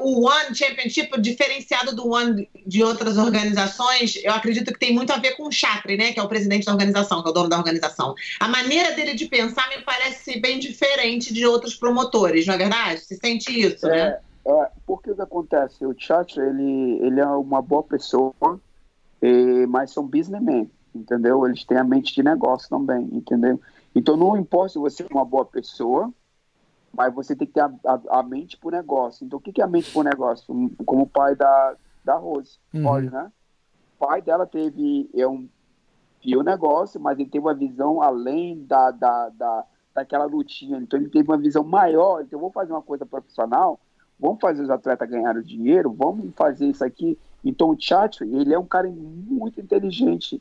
o One Championship, diferenciado do One de outras organizações, eu acredito que tem muito a ver com o Chatri, né? Que é o presidente da organização, que é o dono da organização. A maneira dele de pensar me parece bem diferente de outros promotores, não é verdade? Se sente isso, é, né? É, porque o que acontece? O Chatri, ele, ele é uma boa pessoa, e, mas são businessmen, entendeu? Eles têm a mente de negócio também, entendeu? Então não importa se você é uma boa pessoa, mas você tem que ter a, a, a mente para o negócio. Então, o que, que é a mente para o negócio? Como o pai da, da Rose, uhum. pode, né? O pai dela teve, é um, viu o negócio, mas ele teve uma visão além da, da, da, daquela lutinha. Então, ele teve uma visão maior. Então, eu vou fazer uma coisa profissional, vamos fazer os atletas ganharem dinheiro, vamos fazer isso aqui. Então o Chatri, ele é um cara muito inteligente,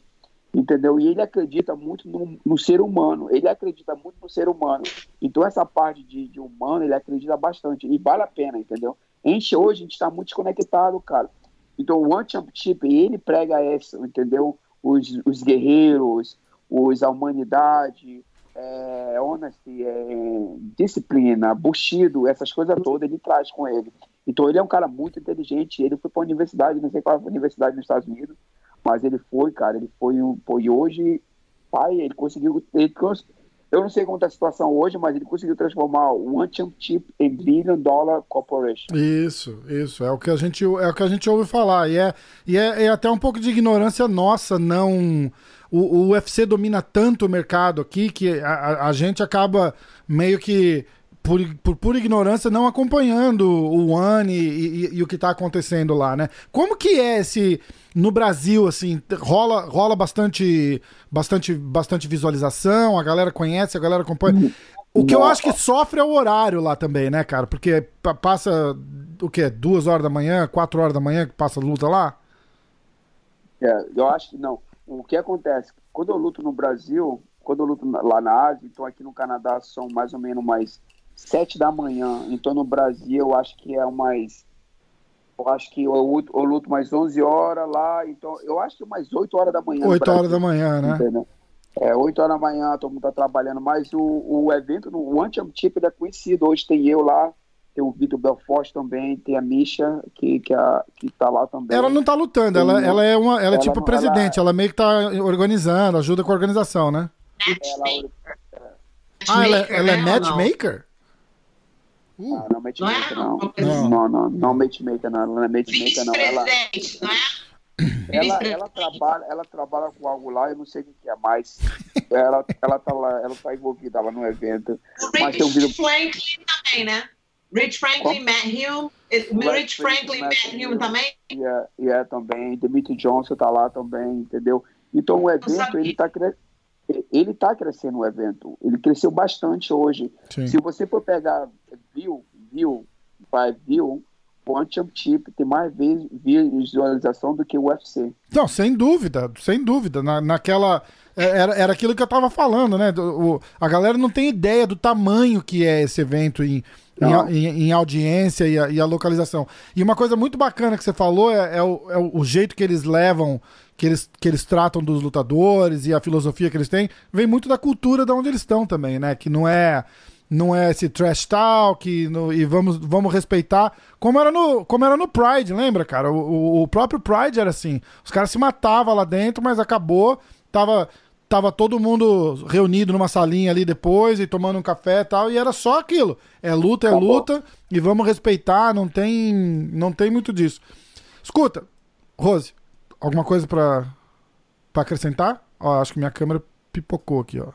entendeu? E ele acredita muito no, no, ser humano, ele acredita muito no ser humano. Então essa parte de, de humano, ele acredita bastante, e vale a pena, entendeu? Gente hoje, a gente está muito desconectado, cara. Então o One Championship, ele prega essa, entendeu? Os, os guerreiros, os, a humanidade, é, honesty, é, disciplina, bushido, essas coisas todas ele traz com ele. Então ele é um cara muito inteligente, ele foi para a universidade, não sei qual é a universidade nos Estados Unidos, mas ele foi, cara, ele foi, um, foi hoje, pai, ele conseguiu, ele, eu não sei como está a situação hoje, mas ele conseguiu transformar o One Chip em Billion Dollar Corporation. Isso, isso, é o que a gente, é o que a gente ouve falar, e é, e é, é até um pouco de ignorância nossa, não o, o UFC domina tanto o mercado aqui que a, a gente acaba meio que por, por pura ignorância, não acompanhando o One e, e, e o que está acontecendo lá, né? Como que é esse no Brasil, assim, rola, rola bastante, bastante, bastante visualização, a galera conhece, a galera acompanha. O que eu acho que sofre é o horário lá também, né, cara? Porque passa o quê? Duas horas da manhã, quatro horas da manhã que passa luta lá? É, eu acho que não o que acontece? Quando eu luto no Brasil, quando eu luto lá na Ásia, então aqui no Canadá são mais ou menos mais sete da manhã. Então no Brasil eu acho que é mais. Eu acho que eu, eu luto mais 11 horas lá, então eu acho que mais 8 horas da manhã. 8 horas da manhã, né? Entendeu? É, 8 horas da manhã, todo mundo tá trabalhando, mas o, o evento One Championship é conhecido. Hoje tem eu lá, tem o Vitor Belfort também, tem a Misha, que, que, a, que tá lá também. Ela não tá lutando, ela, ela é uma. Ela, é ela é tipo não, presidente, ela... ela... meio que tá organizando, ajuda com a organização, né? Ela, ah, ela, ela é matchmaker? Uh. Ah, não, matchmaker não. Não, não, não, não matchmaker não, ela não é matchmaker não. Ela, ela, ela, trabalha, ela trabalha com algo lá, eu não sei o que é, mas ela, ela tá lá, ela tá envolvida lá no evento. O mas tem um vídeo... Franklin também, né? Rich Franklin, Matt Hume. Rich Franklin, Matt, Matt Hume também? Yeah, yeah, também. Dimitri Johnson tá lá também, entendeu? Então o evento, ele tá, cre... ele tá crescendo o evento. Ele cresceu bastante hoje. Sim. Se você for pegar view, view, vai view, o Championship tem mais visualização do que o UFC. Não, sem dúvida, sem dúvida. Na, naquela. É, era, era aquilo que eu tava falando, né? O, a galera não tem ideia do tamanho que é esse evento em em, em, em, audiência e a, e a, localização. E uma coisa muito bacana que você falou é, é, o, é, o, jeito que eles levam, que eles, que eles tratam dos lutadores e a filosofia que eles têm, vem muito da cultura de onde eles estão também, né? Que não é não é esse trash talk no, e vamos, vamos respeitar como era no como era no Pride, lembra, cara? O, o próprio Pride era assim, os caras se matavam lá dentro, mas acabou, tava tava todo mundo reunido numa salinha ali depois e tomando um café e tal, e era só aquilo. É luta, é Acabou. luta, e vamos respeitar, não tem, não tem muito disso. Escuta, Rose, alguma coisa para acrescentar? Ó, acho que minha câmera pipocou aqui, ó.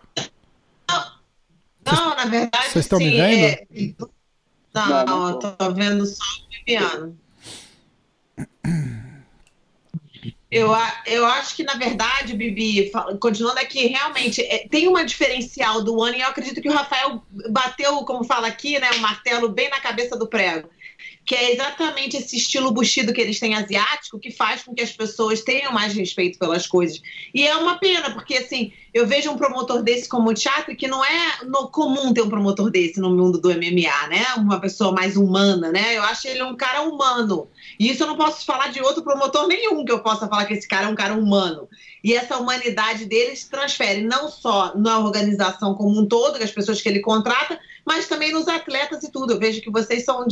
Não, na verdade. Vocês estão me vendo? É... Não, não, eu tô vendo só o Viviano. Eu, eu acho que, na verdade, Bibi, continuando aqui, realmente é, tem uma diferencial do ano, e eu acredito que o Rafael bateu, como fala aqui, né, o martelo bem na cabeça do prego que é exatamente esse estilo buchido que eles têm asiático que faz com que as pessoas tenham mais respeito pelas coisas. E é uma pena, porque assim, eu vejo um promotor desse como o teatro que não é no comum ter um promotor desse no mundo do MMA, né? Uma pessoa mais humana, né? Eu acho ele um cara humano. E isso eu não posso falar de outro promotor nenhum que eu possa falar que esse cara é um cara humano. E essa humanidade deles transfere não só na organização como um todo, as pessoas que ele contrata, mas também nos atletas e tudo. Eu vejo que vocês são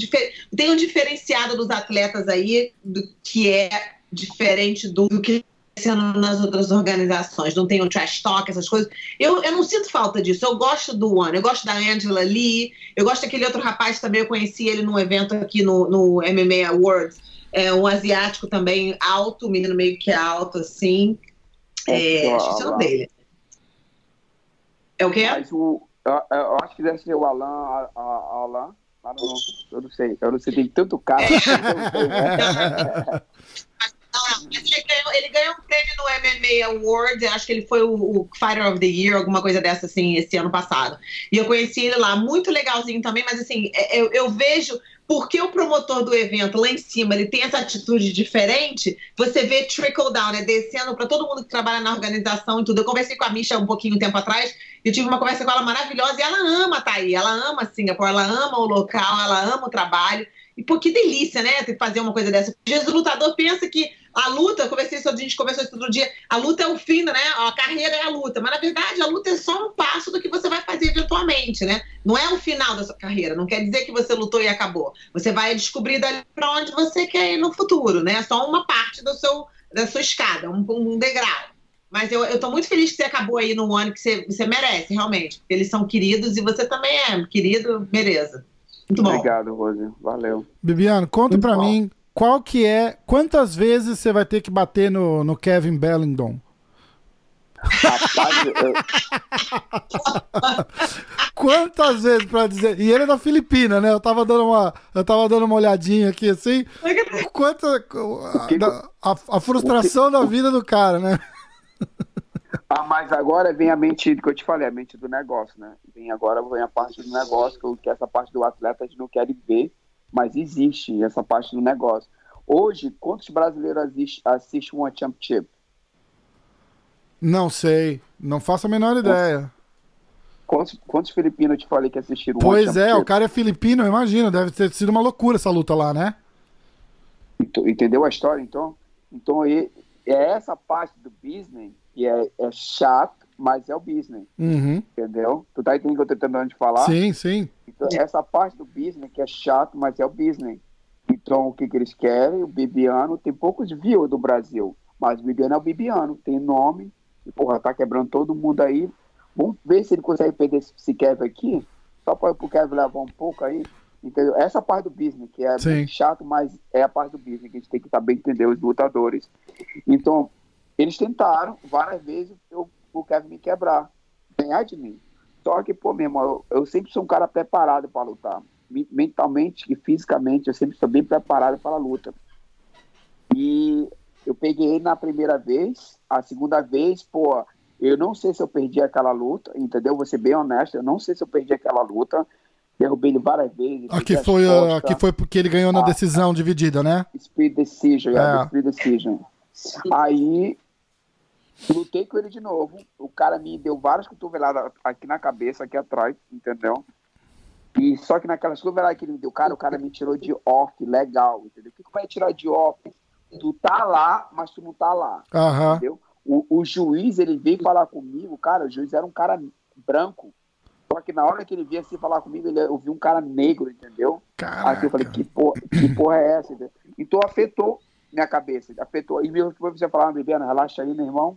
tem um diferenciado dos atletas aí, do, que é diferente do, do que nas outras organizações, não tem o trash talk, essas coisas. Eu, eu não sinto falta disso. Eu gosto do One, eu gosto da Angela Lee, eu gosto daquele outro rapaz também, eu conheci ele num evento aqui no, no MMA Awards, é um asiático também alto, menino meio que alto, assim. É, é esqueci o nome dele. É o quê? Mas o, eu, eu, acho que deve ser o Alan. A, a, Alan. Ah, não, eu não sei. Eu não sei, tem tanto cara. Ele ganhou, ele ganhou um prêmio no MMA Awards, acho que ele foi o, o, Fighter of the Year, alguma coisa dessa, assim, esse ano passado. E eu conheci ele lá, muito legalzinho também, mas assim, é, eu, eu vejo porque o promotor do evento lá em cima ele tem essa atitude diferente, você vê trickle down, né? Descendo para todo mundo que trabalha na organização e tudo. Eu conversei com a Misha um pouquinho tempo atrás, eu tive uma conversa com ela maravilhosa e ela ama tá aí, ela ama Singapura, ela ama o local, ela ama o trabalho. E pô, que delícia, né? Fazer uma coisa dessa. Às vezes o lutador pensa que a luta, eu conversei isso, a gente conversou isso outro dia, a luta é o fim, né? A carreira é a luta. Mas na verdade, a luta é só um passo do que você vai fazer eventualmente, né? Não é o final da sua carreira. Não quer dizer que você lutou e acabou. Você vai descobrir dali para onde você quer ir no futuro, né? É só uma parte do seu, da sua escada, um, um degrau. Mas eu, eu tô muito feliz que você acabou aí no ano que você, você merece, realmente. Porque eles são queridos e você também é querido, beleza. Muito bom. Obrigado, Rose. Valeu. Bibiano, conta para mim qual que é. Quantas vezes você vai ter que bater no, no Kevin? Rapaz, eu... Quantas vezes para dizer? E ele é da Filipina, né? Eu tava dando uma, eu tava dando uma olhadinha aqui assim. Quanta a, a, a frustração da vida do cara, né? Ah, mas agora vem a mente que eu te falei, a mente do negócio, né? Vem agora vem a parte do negócio, que, que essa parte do atleta a gente não quer ver, mas existe essa parte do negócio. Hoje, quantos brasileiros assistem assiste One Championship? Não sei, não faço a menor ideia. Quantos, quantos filipinos eu te falei que assistiram Pois é, o cara é filipino, eu imagino, deve ter sido uma loucura essa luta lá, né? Entendeu a história, então? Então, é essa parte do business que é, é chato, mas é o business. Uhum. Entendeu? Tu tá entendendo o que eu tô tentando te falar? Sim, sim. Então, essa parte do business que é chato, mas é o business. Então, o que, que eles querem? O Bibiano tem poucos views do Brasil, mas o Bibiano é o Bibiano, tem nome, e porra, tá quebrando todo mundo aí. Vamos ver se ele consegue perder esse Kevin aqui, só para o Kevin levar um pouco aí. Entendeu? Essa parte do business, que é chato, mas é a parte do business que a gente tem que saber entender os lutadores. Então, eles tentaram várias vezes eu, Kevin me quebrar, ganhar de mim. Só que, pô, meu irmão, eu, eu sempre sou um cara preparado para lutar. Mentalmente e fisicamente, eu sempre sou bem preparado para a luta. E eu peguei ele na primeira vez, a segunda vez, pô, eu não sei se eu perdi aquela luta, entendeu? Vou ser bem honesto, eu não sei se eu perdi aquela luta. Derrubei ele várias vezes. Aqui foi, aqui foi porque ele ganhou na ah, decisão dividida, né? Speed decision, é. speed decision. Aí Lutei com ele de novo. O cara me deu várias cotoveladas aqui na cabeça, aqui atrás, entendeu? E só que naquelas cotoveladas que ele me deu, cara, o cara me tirou de off, legal, entendeu? O que, que vai tirar de off? Tu tá lá, mas tu não tá lá, uhum. entendeu? O, o, juiz, ele veio falar comigo, cara, o juiz era um cara branco. Só que na hora que ele veio assim falar comigo, ele, eu vi um cara negro, entendeu? Caraca. Aí eu falei, que porra, que porra é essa? Então afetou minha cabeça, afetou. E mesmo depois você falar, Bibiana, relaxa aí, meu irmão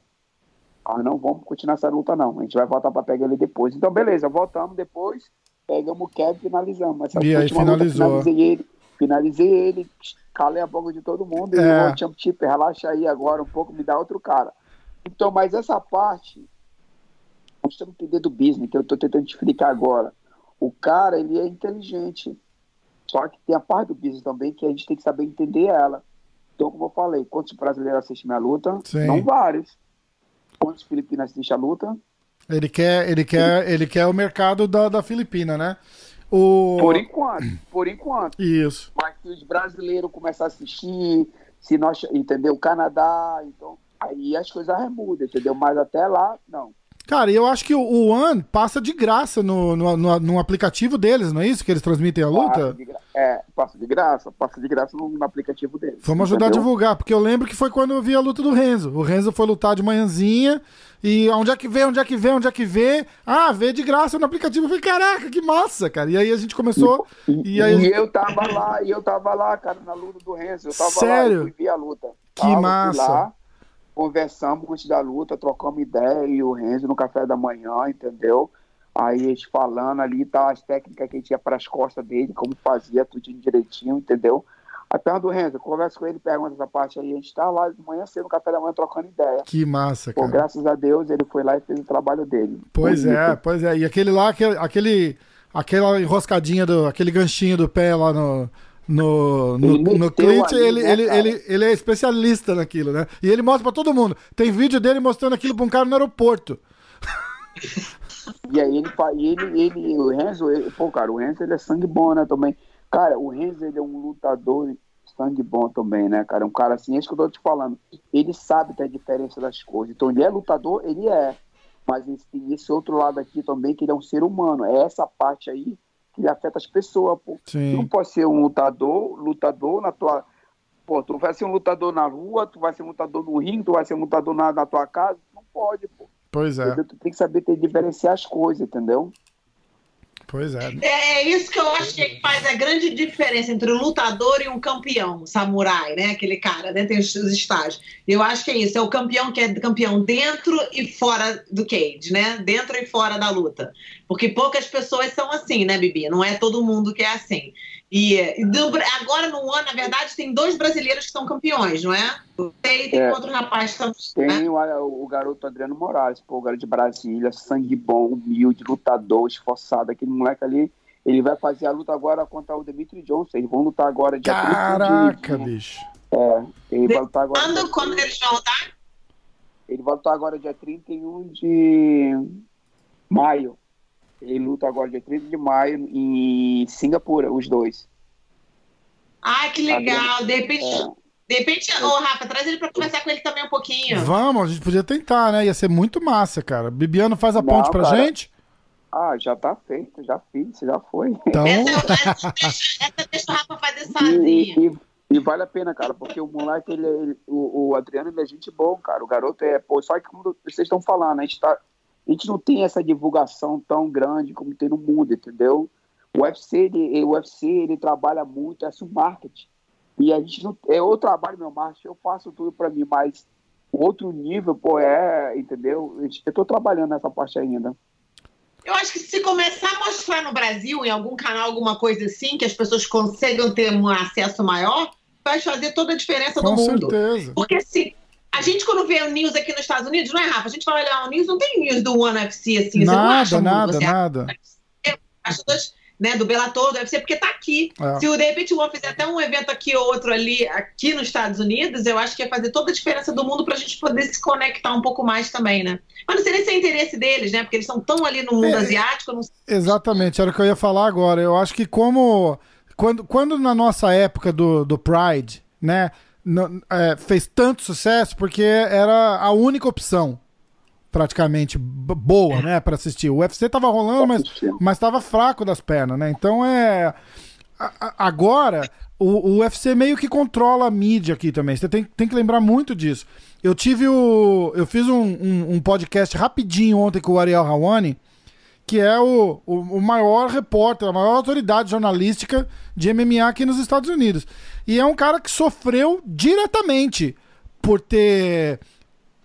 ah, não vamos continuar essa luta, não. A gente vai voltar para pegar ele depois. Então, beleza, voltamos depois, pegamos o Kevin e finalizamos. Essa e aí finalizou. Luta, finalizei ele, finalizei ele, calei a boca de todo mundo e é. o Championship, relaxa aí agora um pouco, me dá outro cara. Então, mas essa parte, nós temos que entender do business, que eu estou tentando te explicar agora. O cara, ele é inteligente. Só que tem a parte do business também que a gente tem que saber entender ela. Então, como eu falei, quantos brasileiros assistem minha luta? Sim. Não vários quantos filipinos assistem a luta. Ele quer, ele quer, ele quer o mercado da, da Filipina, né? O... Por enquanto, por enquanto. Isso. Mas se os brasileiros começarem a assistir, se nós, entendeu? O Canadá, então, aí as coisas remudam, entendeu? Mas até lá, não. Cara, eu acho que o, One passa de graça no, no, no, no, aplicativo deles, não é isso que eles transmitem a luta? Passa é, passa de graça, passa de graça no, no aplicativo deles. Vamos ajudar entendeu? a divulgar, porque eu lembro que foi quando eu vi a luta do Renzo. O Renzo foi lutar de manhãzinha e onde é que vê, onde é que vê, onde é que vê? Ah, vê de graça no aplicativo. Eu falei, caraca, que massa, cara. E aí a gente começou. E, e, aí... e eu tava lá, e eu tava lá, cara, na luta do Renzo. Eu tava Sério? lá, eu vi a luta. Que tava, massa conversamos antes da luta, trocamos ideia e o Renzo no café da manhã, entendeu? Aí a gente falando ali, tá, as técnicas que a gente ia para as costas dele, como fazia, tudo direitinho, entendeu? A perna do Renzo, conversa com ele, pergunta essa parte aí, a gente tá lá de manhã cedo no café da manhã trocando ideia. Que massa, cara. Pô, graças a Deus ele foi lá e fez o trabalho dele. Pois Bonito. é, pois é. E aquele lá, aquele, aquele aquela enroscadinha do, aquele ganchinho do pé lá no no, no, no Clint, ele, né, ele, ele, ele é especialista naquilo, né? E ele mostra pra todo mundo. Tem vídeo dele mostrando aquilo pra um cara no aeroporto. E aí ele, ele, ele o Renzo, ele, pô, cara, o Renzo ele é sangue bom, né? Também. Cara, o Renzo, ele é um lutador sangue bom também, né, cara? Um cara assim, é isso que eu tô te falando. Ele sabe ter a diferença das coisas. Então, ele é lutador, ele é. Mas tem esse outro lado aqui também, que ele é um ser humano. É essa parte aí que afeta as pessoas, pô. Sim. Tu não pode ser um lutador, lutador na tua. Pô, tu vai ser um lutador na rua, tu vai ser um lutador no ringue, tu vai ser um lutador na, na tua casa. Não pode, pô. Pois é. Entendeu? Tu tem que saber ter, diferenciar as coisas, entendeu? Pois é. É isso que eu acho que faz a grande diferença entre um lutador e um campeão, samurai, né? Aquele cara, né? Tem os, os estágios. Eu acho que é isso, é o campeão que é campeão dentro e fora do cage, né? Dentro e fora da luta. Porque poucas pessoas são assim, né, Bibi? Não é todo mundo que é assim. E, e do, agora no ano, na verdade, tem dois brasileiros que são campeões, não é? Tem, tem É. outro rapaz também. Tem Né? o, o garoto Adriano Moraes, pô, o garoto de Brasília, sangue bom, humilde, lutador, esforçado. Aquele moleque ali, ele vai fazer a luta agora contra o Dimitri Johnson. Eles vão lutar agora dia 31 Caraca, de, bicho. É, ele vai lutar agora. Quando, quando eles vão lutar? Ele vai lutar agora dia 31 de maio. Ele luta agora dia 30 de maio em Singapura, os dois. Ai, que legal. De repente, É. de repente, ô Rafa, traz ele pra conversar com ele também um pouquinho. Vamos, a gente podia tentar, né? Ia ser muito massa, cara. Bibiano faz a Não, ponte pra cara. gente. Ah, já tá feito, já fiz, já foi. Então, Essa, essa, deixa, essa deixa o Rafa fazer E, sozinho. e- e- e vale a pena, cara, porque o moleque, ele, ele- o, o Adriano, ele é gente boa, cara. O garoto é, pô, só que como vocês estão falando, a gente, tá, a gente não tem essa divulgação tão grande como tem no mundo, entendeu? O UFC, ele, o UFC, ele trabalha muito, é marketing. E a gente não. é, Eu trabalho meu marketing, eu faço tudo pra mim, mas o outro nível, pô, é, entendeu? Eu tô trabalhando nessa parte ainda. Eu acho que se começar a mostrar no Brasil, em algum canal, alguma coisa assim, que as pessoas consigam ter um acesso maior, vai fazer toda a diferença com do mundo. certeza. Porque assim, a gente quando vê o news aqui nos Estados Unidos, não é, Rafa? A gente vai olhar o news, não tem news do One UFC assim, você não acha Nada, nada, você nada. acha dos, né, do Bellator, do UFC, porque tá aqui. É. Se o de repente o One fizer até um evento aqui ou outro ali, aqui nos Estados Unidos, eu acho que ia fazer toda a diferença do mundo pra gente poder se conectar um pouco mais também, né? Mas não sei nem se é interesse deles, né? Porque eles estão tão ali no mundo É. asiático, não sei. Exatamente, era o que eu ia falar agora. Eu acho que como. Quando, quando na nossa época do, do Pride, né, é, fez tanto sucesso porque era a única opção, praticamente, boa, né, pra assistir. O UFC tava rolando, mas, mas tava fraco das pernas, né? Então é. Agora, o, o UFC meio que controla a mídia aqui também. Você tem, tem que lembrar muito disso. Eu tive o. Eu fiz um, um, um podcast rapidinho ontem com o Ariel Hawani que é o, o, o maior repórter, a maior autoridade jornalística de MMA aqui nos Estados Unidos. E é um cara que sofreu diretamente por ter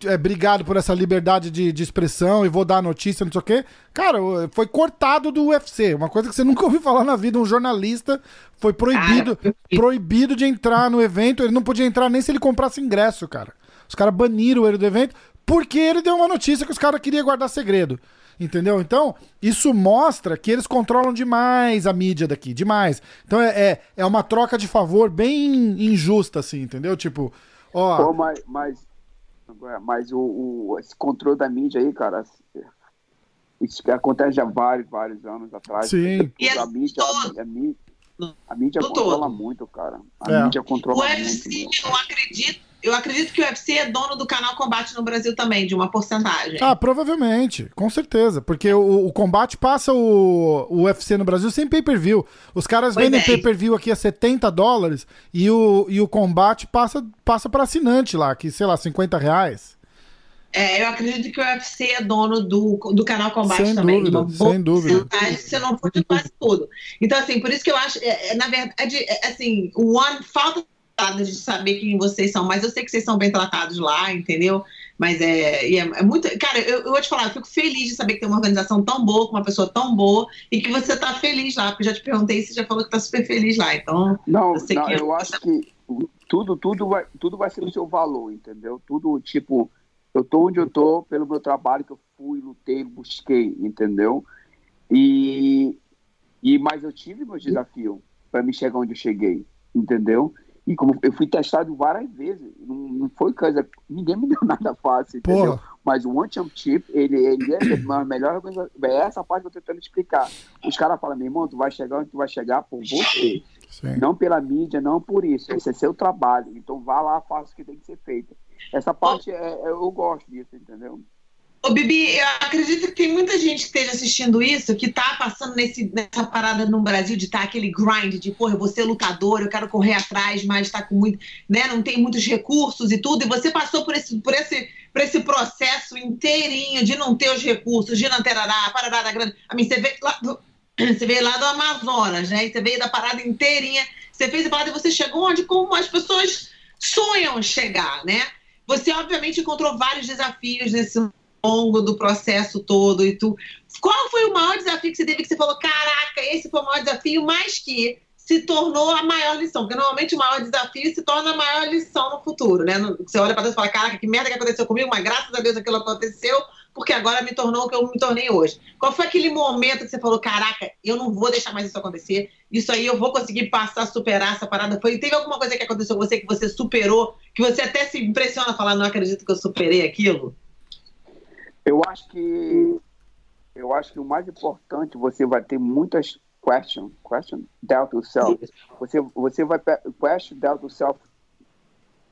é, brigado por essa liberdade de, de expressão e vou dar notícia, não sei o quê. Cara, foi cortado do UFC. Uma coisa que você nunca ouviu falar na vida. Um jornalista foi proibido, proibido de entrar no evento. Ele não podia entrar nem se ele comprasse ingresso, cara. Os caras baniram ele do evento porque ele deu uma notícia que os caras queriam guardar segredo. Entendeu? Então, isso mostra que eles controlam demais a mídia daqui, demais. Então é, é, é uma troca de favor bem injusta, assim, entendeu? Tipo, ó. Pô, mas, mas, mas o, o- esse controle da mídia aí, cara, isso que acontece já há vários, vários anos atrás. Sim. E A mídia, a, a mídia, a mídia controla todo. muito, cara. A É. mídia O controla muito. UFC, meu. eu acredito, eu acredito que o UFC é dono do canal Combate no Brasil também, de uma porcentagem. Ah, provavelmente, com certeza. Porque o, o combate passa o, o UFC no Brasil sem pay-per-view. Os caras Pois vendem é. pay-per-view aqui a 70 dólares e o, e o combate passa, passa para assinante lá, que sei lá, 50 reais. É, eu acredito que o UFC é dono do, do canal Combate Sem também. dúvida, de sem dúvida. se não for de quase tudo. Então, assim, por isso que eu acho, é, é, na verdade, é, assim, o One falta de saber quem vocês são, mas eu sei que vocês são bem tratados lá, entendeu? Mas é, é, é muito. Cara, eu, eu vou te falar, eu fico feliz de saber que tem uma organização tão boa, com uma pessoa tão boa, e que você tá feliz lá, porque eu já te perguntei e você já falou que tá super feliz lá. Então, Não, Eu não, que- eu acho que tudo, tudo, vai, tudo vai ser o seu valor, entendeu? Tudo, tipo, eu tô onde eu tô pelo meu trabalho que eu fui, lutei, busquei, entendeu? E, e mas eu tive meus desafios para me chegar onde eu cheguei, entendeu? E como eu fui testado várias vezes, não, não foi coisa, ninguém me deu nada fácil, entendeu? Porra. Mas o One Championship, ele, ele é a melhor coisa. É essa parte que eu tô tentando explicar. Os caras falam, meu irmão, tu vai chegar onde tu vai chegar por você. Sim. Não pela mídia, não por isso. Esse é seu trabalho. Então vá lá, faça o que tem que ser feito. Essa parte é, é, eu gosto disso, entendeu? Ô, Bibi, eu acredito que tem muita gente que esteja assistindo isso, que tá passando nesse, nessa parada no Brasil de estar tá aquele grind de, porra, eu vou ser lutador, eu quero correr atrás, mas tá com muito, né, não tem muitos recursos e tudo, e você passou por esse, por esse, por esse processo inteirinho de não ter os recursos, de não ter a parada da grande. A mim, você veio lá do, você veio lá do Amazonas, né, você veio da parada inteirinha, você fez a parada e você chegou onde como as pessoas sonham chegar, né? Você, obviamente, encontrou vários desafios nesse longo do processo todo e tu. Qual foi o maior desafio que você teve que você falou, caraca, esse foi o maior desafio, mas que se tornou a maior lição? Porque normalmente o maior desafio se torna a maior lição no futuro, né? Você olha para Deus e fala, caraca, que merda que aconteceu comigo, mas graças a Deus aquilo aconteceu, porque agora me tornou o que eu me tornei hoje. Qual foi aquele momento que você falou, caraca, eu não vou deixar mais isso acontecer, isso aí eu vou conseguir passar, superar essa parada? Foi, teve alguma coisa que aconteceu com você que você superou, que você até se impressiona falar, não acredito que eu superei aquilo? Eu acho que eu acho que o mais importante você vai ter muitas questions, question doubt yourself. Você você vai question doubt yourself.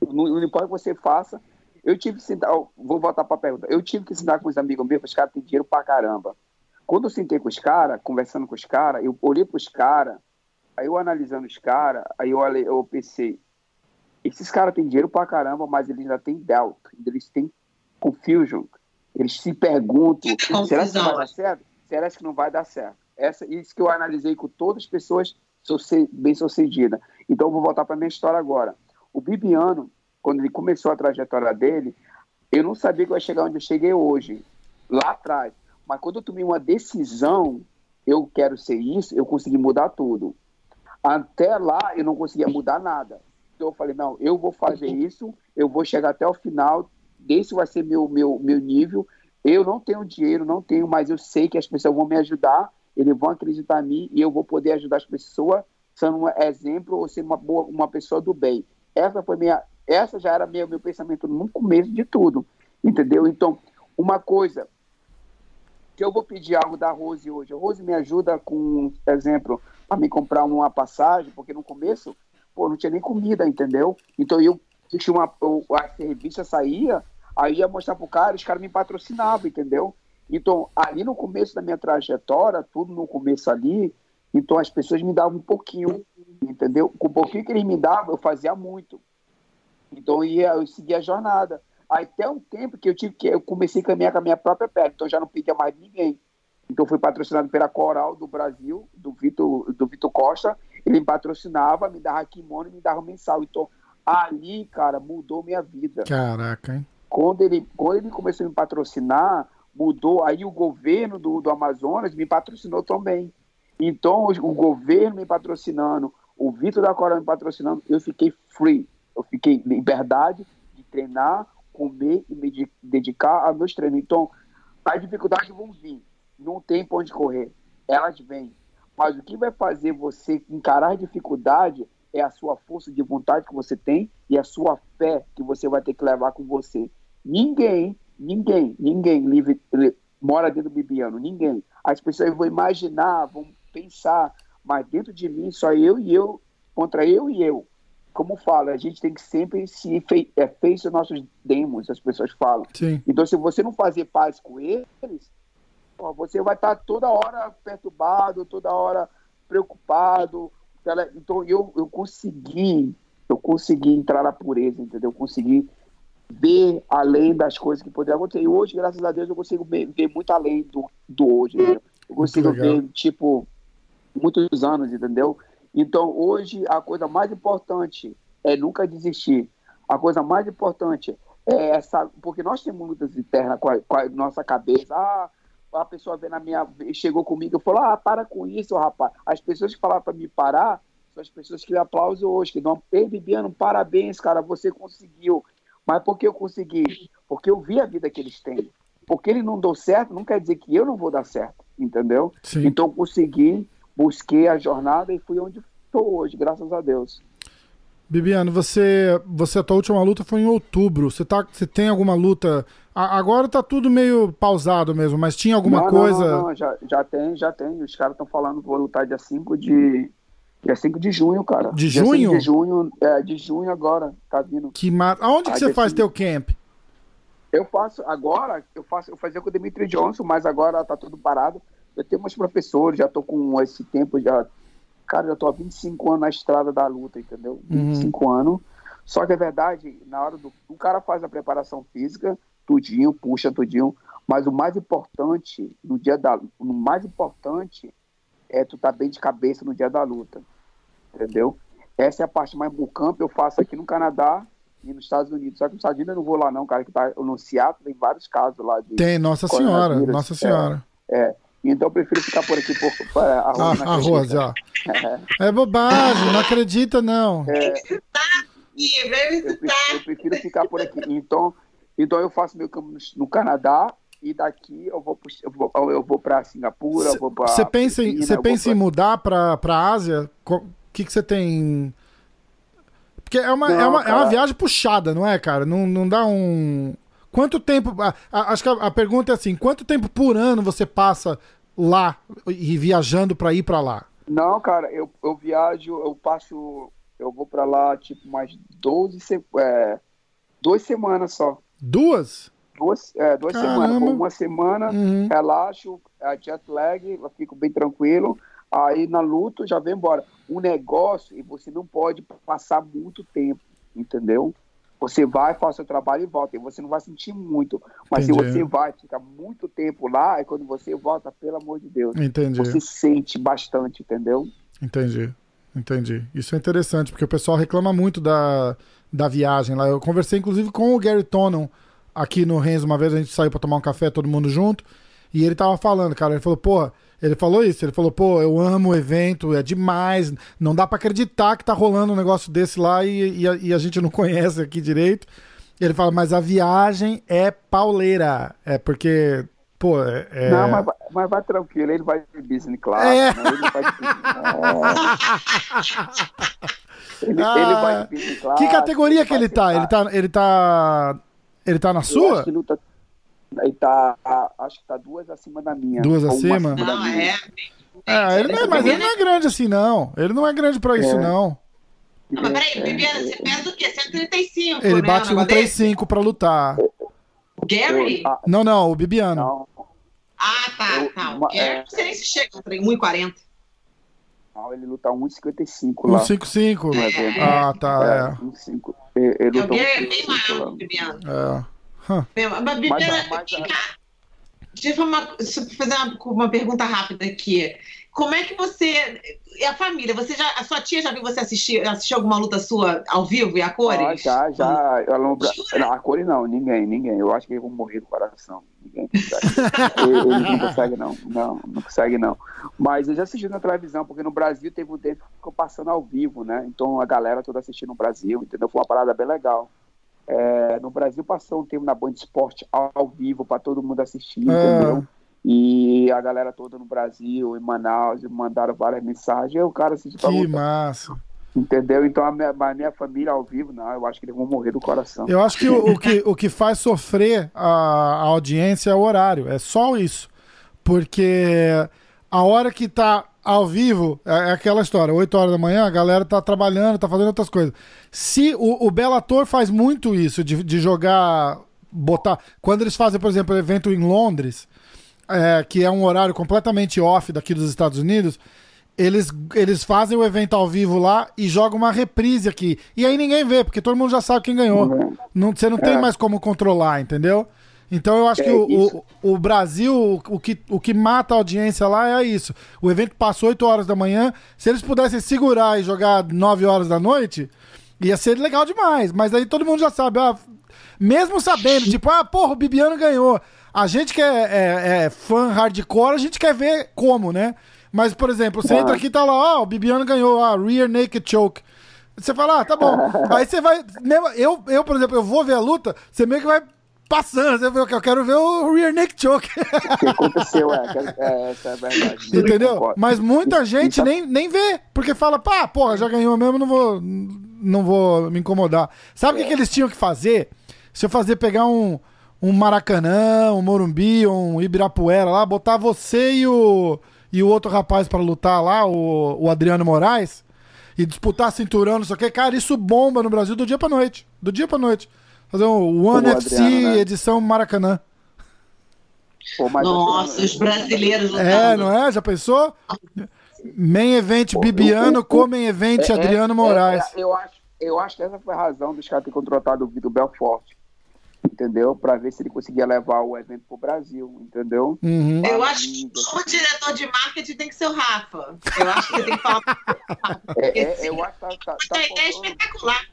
Não, não importa o que você faça. Eu tive que sentar, vou voltar para a pergunta. Eu tive que sentar com os amigos meus, os caras têm dinheiro pra caramba. Quando eu sentei com os caras, conversando com os caras, eu olhei para os caras, aí eu analisando os caras, aí eu, eu pensei, esses caras têm dinheiro pra caramba, mas eles ainda têm doubt, eles têm confusion, eles se perguntam: será que vai dar certo? Será que não vai dar certo? Essa, isso que eu analisei com todas as pessoas bem sucedidas. Então, eu vou voltar para a minha história agora. O Bibiano, quando ele começou a trajetória dele, eu não sabia que eu ia chegar onde eu cheguei hoje, lá atrás. Mas quando eu tomei uma decisão, eu quero ser isso, eu consegui mudar tudo. Até lá, eu não conseguia mudar nada. Então, eu falei: não, eu vou fazer isso, eu vou chegar até o final, desse vai ser meu, meu, meu nível. Eu não tenho dinheiro, não tenho, mas eu sei que as pessoas vão me ajudar, eles vão acreditar em mim e eu vou poder ajudar as pessoas sendo um exemplo ou ser uma boa uma pessoa do bem. Essa foi minha, essa já era meu meu pensamento no começo de tudo, entendeu? Então, uma coisa que eu vou pedir algo da Rose hoje. A Rose me ajuda com, exemplo, para me comprar uma passagem, porque no começo, pô, não tinha nem comida, entendeu? Então eu tinha uma a revista saía, Aí ia mostrar pro cara, os caras me patrocinavam, entendeu? Então, ali no começo da minha trajetória, tudo no começo ali, então as pessoas me davam um pouquinho, entendeu? Com o pouquinho que eles me davam, eu fazia muito. Então, eu, ia, eu seguia a jornada. Até um tempo que eu tive que eu comecei a caminhar com a minha própria perna, então já não pedia mais ninguém. Então, fui patrocinado pela Coral do Brasil, do Vitor, do Vitor Costa. Ele me patrocinava, me dava kimono me dava mensal. Então, ali, cara, mudou minha vida. Caraca, hein? Quando ele, quando ele começou a me patrocinar, mudou, aí o governo do, do Amazonas me patrocinou também. Então, o, governo me patrocinando, o Vitor da Coreia me patrocinando, eu fiquei free. Eu fiquei liberdade de treinar, comer e me dedicar a meus treinos. Então, as dificuldades vão vir. Não tem pra onde correr. Elas vêm. Mas o que vai fazer você encarar a dificuldade é a sua força de vontade que você tem e a sua fé que você vai ter que levar com você. Ninguém, ninguém, ninguém livre, mora dentro do Bibiano, ninguém. As pessoas vão imaginar, vão pensar, mas dentro de mim só eu e eu, contra eu e eu. Como fala, a gente tem que sempre se fe é, face os nossos demos, as pessoas falam. Sim. Então, se você não fazer paz com eles, você vai estar toda hora perturbado, toda hora preocupado. Então, eu, eu consegui, eu consegui entrar na pureza, entendeu? Eu consegui ver além das coisas que poderiam acontecer. E hoje, graças a Deus, eu consigo ver, muito além do, do hoje. Entendeu? Eu consigo ver, tipo, muitos anos, entendeu? Então, hoje, a coisa mais importante é nunca desistir. A coisa mais importante é essa, porque nós temos muitas internas com a, com a nossa cabeça. Ah, a pessoa vem na minha, chegou comigo e falou: Ah, para com isso, rapaz. As pessoas que falaram para me parar são as pessoas que me aplausam hoje, que dão, ei, Bibiano, parabéns, cara, você conseguiu. Mas por que eu consegui? Porque eu vi a vida que eles têm. Porque ele não deu certo, não quer dizer que eu não vou dar certo, entendeu? Sim. Então consegui, busquei a jornada e fui onde estou hoje, graças a Deus. Bibiano, você, você a tua última luta foi em outubro. Você, tá, você tem alguma luta A- agora tá tudo meio pausado mesmo, mas tinha alguma Não, não, coisa. Não, não, já, já tem, já tem. Os caras estão falando que vou lutar dia 5 de. Dia 5 de junho, cara. De Dia 5 junho? De junho, é, de junho agora, tá vindo. Que mata. Aonde que você faz cinco. teu camp? Eu faço agora, eu faço, eu fazia com o Dimitri Johnson, mas agora tá tudo parado. Eu tenho meus professores, já tô com esse tempo, já. Cara, já tô há 25 anos na estrada da luta, entendeu? Uhum. 25 anos. Só que é verdade, na hora do. O cara faz a preparação física, tudinho, puxa tudinho. Mas o mais importante, no dia da. O mais importante é tu tá bem de cabeça no dia da luta. Entendeu? Essa é a parte mais. O campo eu faço aqui no Canadá e nos Estados Unidos. Só que nos Estados Unidos eu não vou lá, não, cara, que tá no Seattle, tem vários casos lá de. Tem, Nossa Senhora. Nossa é. Senhora. Então eu prefiro ficar por aqui por, por é, a Ah, Rose não a Rose, acredita. ó. É bobagem, não acredita, não. Vem Eu, visitar. prefiro, eu prefiro ficar por aqui. Então, então eu faço meu campo no, Canadá e daqui eu vou, eu vou, eu vou para Singapura, eu vou para. Você pensa, em, você pensa em mudar pra, pra Ásia? O que, que você tem. Porque é uma, Não, é, uma, é uma viagem puxada, não é, cara? Não, não dá um. Quanto tempo. a- a- acho que a, a pergunta é assim: quanto tempo por ano você passa lá e viajando pra ir pra lá? Não, cara, eu, eu viajo, eu passo, eu vou para lá tipo mais 12, se- é, duas semanas só. Duas? Duas, é, duas Caramba. semanas. Uma semana, Uhum. relaxo, é, jet lag, eu fico bem tranquilo. Aí na luta já vem embora. O negócio, e você não pode passar muito tempo, entendeu? Você vai, faz o seu trabalho e volta. E você não vai sentir muito. Mas Entendi. se você vai ficar muito tempo lá, é quando você volta, pelo amor de Deus. Entendi. Você sente bastante, entendeu? Entendi, entendi. Isso é interessante, porque o pessoal reclama muito da, da viagem lá. Eu conversei, inclusive, com o Gary Tonon aqui no Renzo uma vez, a gente saiu pra tomar um café, todo mundo junto, e ele tava falando, cara, ele falou, pô, ele falou isso, ele falou, pô, eu amo o evento, é demais, não dá pra acreditar que tá rolando um negócio desse lá e, e, a, e a gente não conhece aqui direito. Ele fala, mas a viagem é pauleira, é porque, pô, é... é- Não, mas, vai- mas vai tranquilo, ele vai de business class. É. né? Ele vai de, ele, Ah, ele vai de business class. Que categoria que ele vai tá? Ele tá, ele tá, ele tá na Eu sua? acho que. Ele tá. Acho que tá duas acima da minha. Duas uma acima? da Não, minha. é. É, ele não é, mas ele não é grande assim, não. Ele não é grande pra isso, É. não. Não, mas peraí, Bibiana, você pesa o quê? 135, Ele né? bate um um negócio desse? 3-5 pra lutar. Gary? Ah, Não, não, o Bibiano. não, Ah, tá, Eu- tá. uma- Gary, é. não sei nem se chega, 1,40. não, ele luta 1,55 lá. 1-5-5. no evento. Ah, tá, 1,5. Ele, ele É, luta o Gary é bem 1,55 maior que lá. o Bibiano. é. Mesmo. Mas, Bibiana, mas- cá. Deixa eu uma- deixa eu fazer uma, uma pergunta rápida aqui. Como é que você. E a família? Você já, a sua tia já viu você assistir, assistir alguma luta sua ao vivo e a Ah, cores? já, já. Ela não, Jura? não, a cores não, ninguém, ninguém. Eu acho que eles vão morrer do coração. Ninguém consegue. Eles não conseguem, não. Não, não consegue, não. Mas eu já assisti na televisão, porque no Brasil teve um tempo que ficou passando ao vivo, né? Então a galera toda assistindo no Brasil, entendeu? Foi uma parada bem legal. É, no Brasil passou um tempo na Band Esporte ao, vivo para todo mundo assistir, É. entendeu? E a galera toda no Brasil, em Manaus, mandaram várias mensagens. E o cara assistiu pra Que luta. massa. Entendeu? Então a minha, a minha família ao vivo, não, eu acho que eles vão morrer do coração. Eu acho que o, o que o que faz sofrer a, a audiência é o horário. É só isso. Porque a hora que tá ao vivo é é aquela história. 8 horas da manhã, a galera tá trabalhando, tá fazendo outras coisas. Se o, o Bellator faz muito isso, de, de jogar, botar. Quando eles fazem, por exemplo, evento em Londres, é, que é um horário completamente off daqui dos Estados Unidos, eles, eles fazem o evento ao vivo lá e jogam uma reprise aqui. E aí ninguém vê, porque todo mundo já sabe quem ganhou. Uhum. Não, você não tem É. mais como controlar, entendeu? Então eu acho É que o, o, o Brasil, o, que, o que mata a audiência lá é isso. O evento passou 8 horas da manhã. Se eles pudessem segurar e jogar 9 horas da noite, ia ser legal demais. Mas aí todo mundo já sabe, ah, mesmo sabendo, tipo, ah, porra, o Bibiano ganhou. A gente que é, é- é fã hardcore, a gente quer ver como, né? Mas, por exemplo, você entra aqui e tá lá, ó, o Bibiano ganhou, ah, Rear Naked Choke. Você fala, ah, tá bom. Aí você vai. Eu, eu, por exemplo, eu vou ver a luta, você meio que vai passando. Eu quero ver o Rear Naked Choke. O que aconteceu é, que- é, essa é a verdade. Eu Entendeu? Mas muita gente Então- nem, nem vê, porque fala, pá, porra, já ganhou mesmo, não vou, não vou me incomodar. Sabe o que, que eles tinham que fazer? Se eu fazer pegar um, um Maracanã, um Morumbi, um Ibirapuera lá, botar você e o, e o outro rapaz pra lutar lá, o, o Adriano Moraes, e disputar cinturão, não sei o que, cara, isso bomba no Brasil do dia pra noite. Do dia pra noite. Fazer um One FC Adriano, né? edição Maracanã. Pô, mas Nossa, eu- os brasileiros lutando. É, não é? Já pensou? Main event Bibiano, o- o- com main event É, Adriano é, Moraes. é, eu, acho, eu acho que essa foi a razão dos caras terem contratado o Vitor Belfort. Entendeu? Pra ver se ele conseguia levar o evento pro Brasil, entendeu? Uhum. Eu acho que o diretor de marketing tem que ser o Rafa. Eu acho que tem que falar. É, é, eu acho que tá, tá, tá É, é espetacular.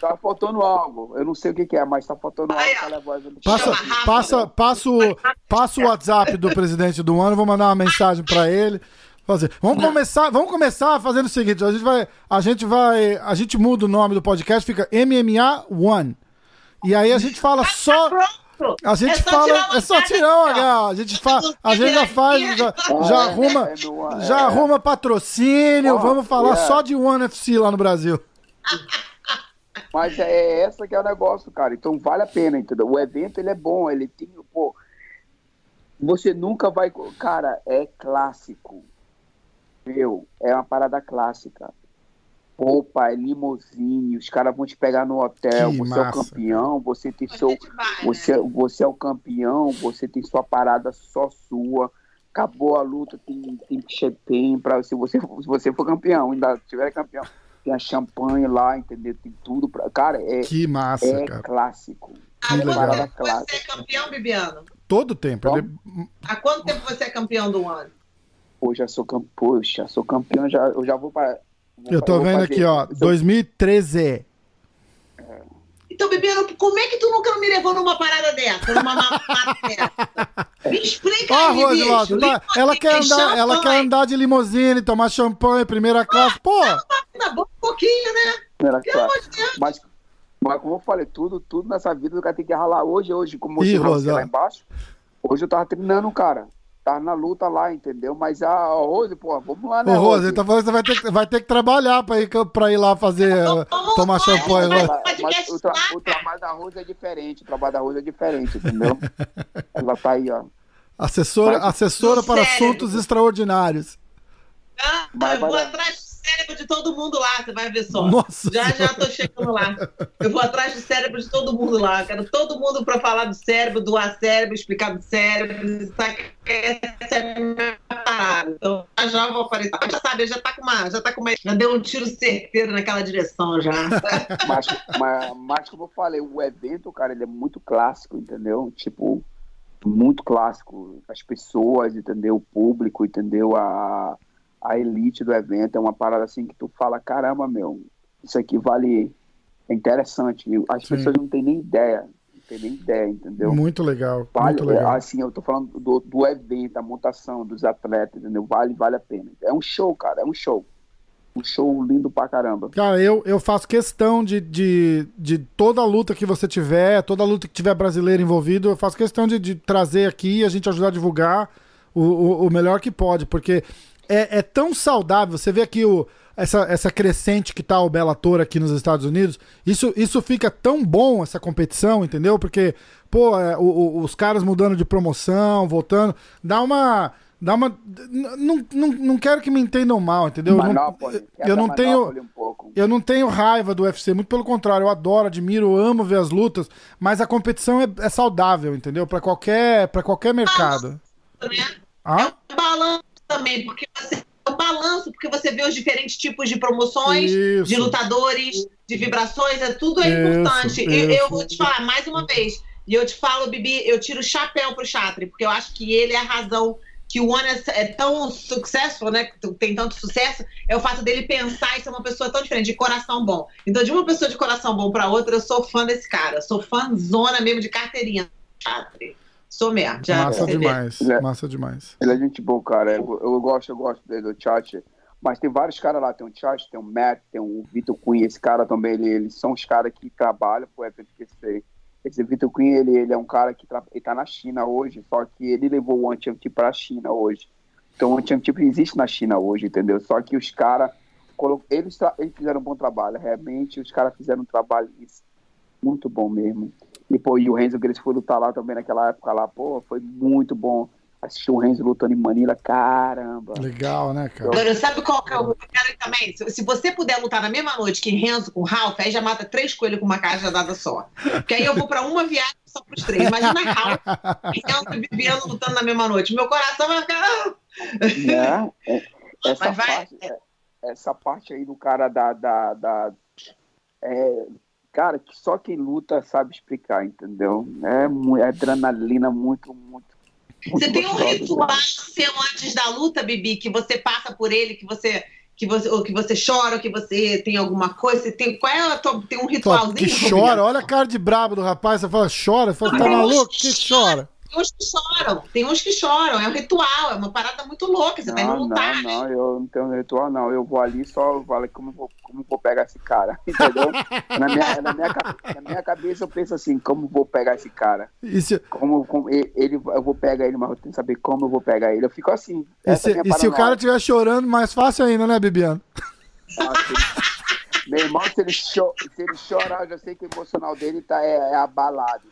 Tá faltando algo. Eu não sei o que, que é, mas tá faltando Aí, algo Passa, passa, passa, o, passa o WhatsApp do presidente do ano, vou mandar uma mensagem pra ele. Fazer. Vamos começar, vamos começar fazendo o seguinte, a gente vai, a gente vai, a gente muda o nome do podcast, fica MMA One. E aí a gente fala só, Pronto. a gente É só fala, é só tirar o. H, a gente fa, a gente já faz, já, já é, arruma, é, já é. arruma patrocínio, vamos falar só de One FC lá no Brasil. Mas é essa que é o negócio, cara. Então vale a pena, entendeu? O evento ele é bom, ele tem, pô, você nunca vai, cara, é clássico. Meu, é uma parada clássica. Pô, pai, limousine, os caras vão te pegar no hotel, Que você é o massa, campeão, você tem seu gente vai, né? você, você é o campeão, você tem sua parada só sua. Acabou a luta, tem, tem, tem pra, se, você, se você for campeão, ainda tiver campeão, tem a champanhe lá, entendeu? Tem tudo pra. Cara, é, Que massa, é cara. clássico. Há quanto legal. tempo você é campeão, Bibiano? Todo tempo. Ele- Há quanto tempo você é campeão do ano? Pô, já sou campeão, poxa, sou campeão, já, eu já vou para. Eu tô vendo aqui, ó, 2013. Então, Bibiano, como é que tu nunca me levou numa parada dessa? Numa mamata dessa? Me explica Ó, aí, Rose, bicho. Tá- ela quer andar, ela quer andar de limusine, tomar champanhe, primeira classe. Pô, Tá bom um pouquinho, né? Primeira Pelo classe. amor de Deus. Mas, mas como eu falei, tudo, tudo nessa vida o cara tem que ralar. Hoje, hoje, como Ih, eu você lá embaixo, hoje eu tava treinando, cara. Tava na luta lá, entendeu? Mas a Rose, pô, vamos lá, né? ô Rose, tá que você vai ter, que- vai ter que trabalhar pra ir, pra ir lá fazer, Vamos tomar lá, champanhe. vai- Mas, mas o, tra- o trabalho da Rose é diferente, o trabalho da Rose é diferente, entendeu? Ela tá aí, ó. Assessora, assessora para cérebro. assuntos extraordinários. Ah, eu vou lá. atrás cérebro de todo mundo lá, você vai ver só. Nossa Já já tô chegando lá. Eu vou atrás do cérebro de todo mundo lá. Quero todo mundo para falar do cérebro, doar cérebro, explicar do cérebro. Sabe? Essa é a minha parada. Então já já vou aparecer. Já sabe, já tá com uma. Já tá com uma. Já deu um tiro certeiro naquela direção já. Mas, mas, mas como eu falei, o evento, cara, ele é muito clássico, entendeu? Tipo, muito clássico. As pessoas, entendeu? O público, entendeu? A, a elite do evento é uma parada assim que tu fala, caramba, meu, isso aqui vale. É interessante. As Sim. pessoas não têm nem ideia. Não têm nem ideia, entendeu? Muito legal, Vale, muito legal. assim, eu tô falando do, do evento, a montação dos atletas, entendeu? Vale, vale a pena. É um show, cara, é um show. Um show lindo pra caramba. Cara, eu, eu faço questão de, de, de toda luta que você tiver, toda luta que tiver brasileiro envolvido, eu faço questão de, de trazer aqui e a gente ajudar a divulgar o, o, o melhor que pode, porque é, é tão saudável. Você vê aqui o, essa, essa crescente que tá o Bellator aqui nos Estados Unidos, isso, isso fica tão bom, essa competição, entendeu? Porque, pô, é, o- o- os caras mudando de promoção, voltando, dá uma. Dá uma. Não, não, não quero que me entendam mal, entendeu? Eu não- eu não tenho. Um pouco. Eu não tenho raiva do UFC, muito pelo contrário, eu adoro, admiro, amo ver as lutas, mas a competição é, é saudável, entendeu? Pra qualquer, para qualquer mercado. né? Ah? É um balanço também, porque você. É um balanço, porque você vê os diferentes tipos de promoções, Isso. de lutadores, de vibrações, é tudo é Isso, importante. Eu, eu isso. vou te falar mais uma vez, e eu te falo, Bibi, eu tiro o chapéu pro Chatri, porque eu acho que ele é a razão que o One é, é tão successful, né? que Tem tanto sucesso, é o fato dele pensar e ser uma pessoa tão diferente, de coração bom. Então, de uma pessoa de coração bom para outra, eu sou fã desse cara. Sou fãzona mesmo de carteirinha. Chatri. Sou mesmo. Já Massa demais, É. massa demais. Ele é gente boa, cara. Eu, eu gosto, eu gosto dele, do chat. Mas tem vários caras lá, tem o Chat, tem o Matt, tem o Vitor Cunha, esse cara também, ele, eles são os caras que trabalham pro evento que esse, esse Vitor Cunha, ele, ele é um cara que tra- ele tá na China hoje, só que ele levou o One Championship pra China hoje. Então o One Championship existe na China hoje, entendeu? Só que os caras, colo- eles, tra- eles fizeram um bom trabalho, realmente os caras fizeram um trabalho muito bom mesmo. E, pô, e o Renzo Grace foi lutar lá também naquela época lá, pô, foi muito bom assistir o Renzo lutando em Manila, caramba. Legal, né, cara? Agora, sabe qual que é o quero também? Se, se você puder lutar na mesma noite que Renzo com Ralph, aí já mata três coelhos com uma caixa dada só. Porque aí eu vou pra uma viagem só pros três. Imagina Ralph e Renzo e Bibiano lutando na mesma noite. Meu coração vai ficar. Né? É, essa, Mas vai- parte, é, essa parte aí do cara da. da, da- é, cara, que só quem luta sabe explicar, entendeu? É, é adrenalina muito, muito. muito Você tem um ritual né? seu antes da luta, Bibi, que você passa por ele, que você. Que você, ou que você chora, ou que você tem alguma coisa, você tem, qual é a tua, tem um ritualzinho? que chora, olha a cara de brabo do rapaz. Você fala, chora? Você fala, tá maluco? Que chora? Tem uns que choram, tem uns que choram, é um ritual, é uma parada muito louca, você tá indo Não, lutar. não, não, eu não tenho ritual, não. Eu vou ali só, eu falo como vou, como vou pegar esse cara, entendeu? na, minha, na, minha, na minha cabeça eu penso assim, como vou pegar esse cara? Se, Como, como ele, eu vou pegar ele, mas eu tenho que saber como eu vou pegar ele. Eu fico assim. e se, é e se o cara estiver chorando, mais fácil ainda, né, Bibiano? Nossa, Meu irmão, se ele, cho- se ele chorar, eu já sei que o emocional dele tá, é, é abalado.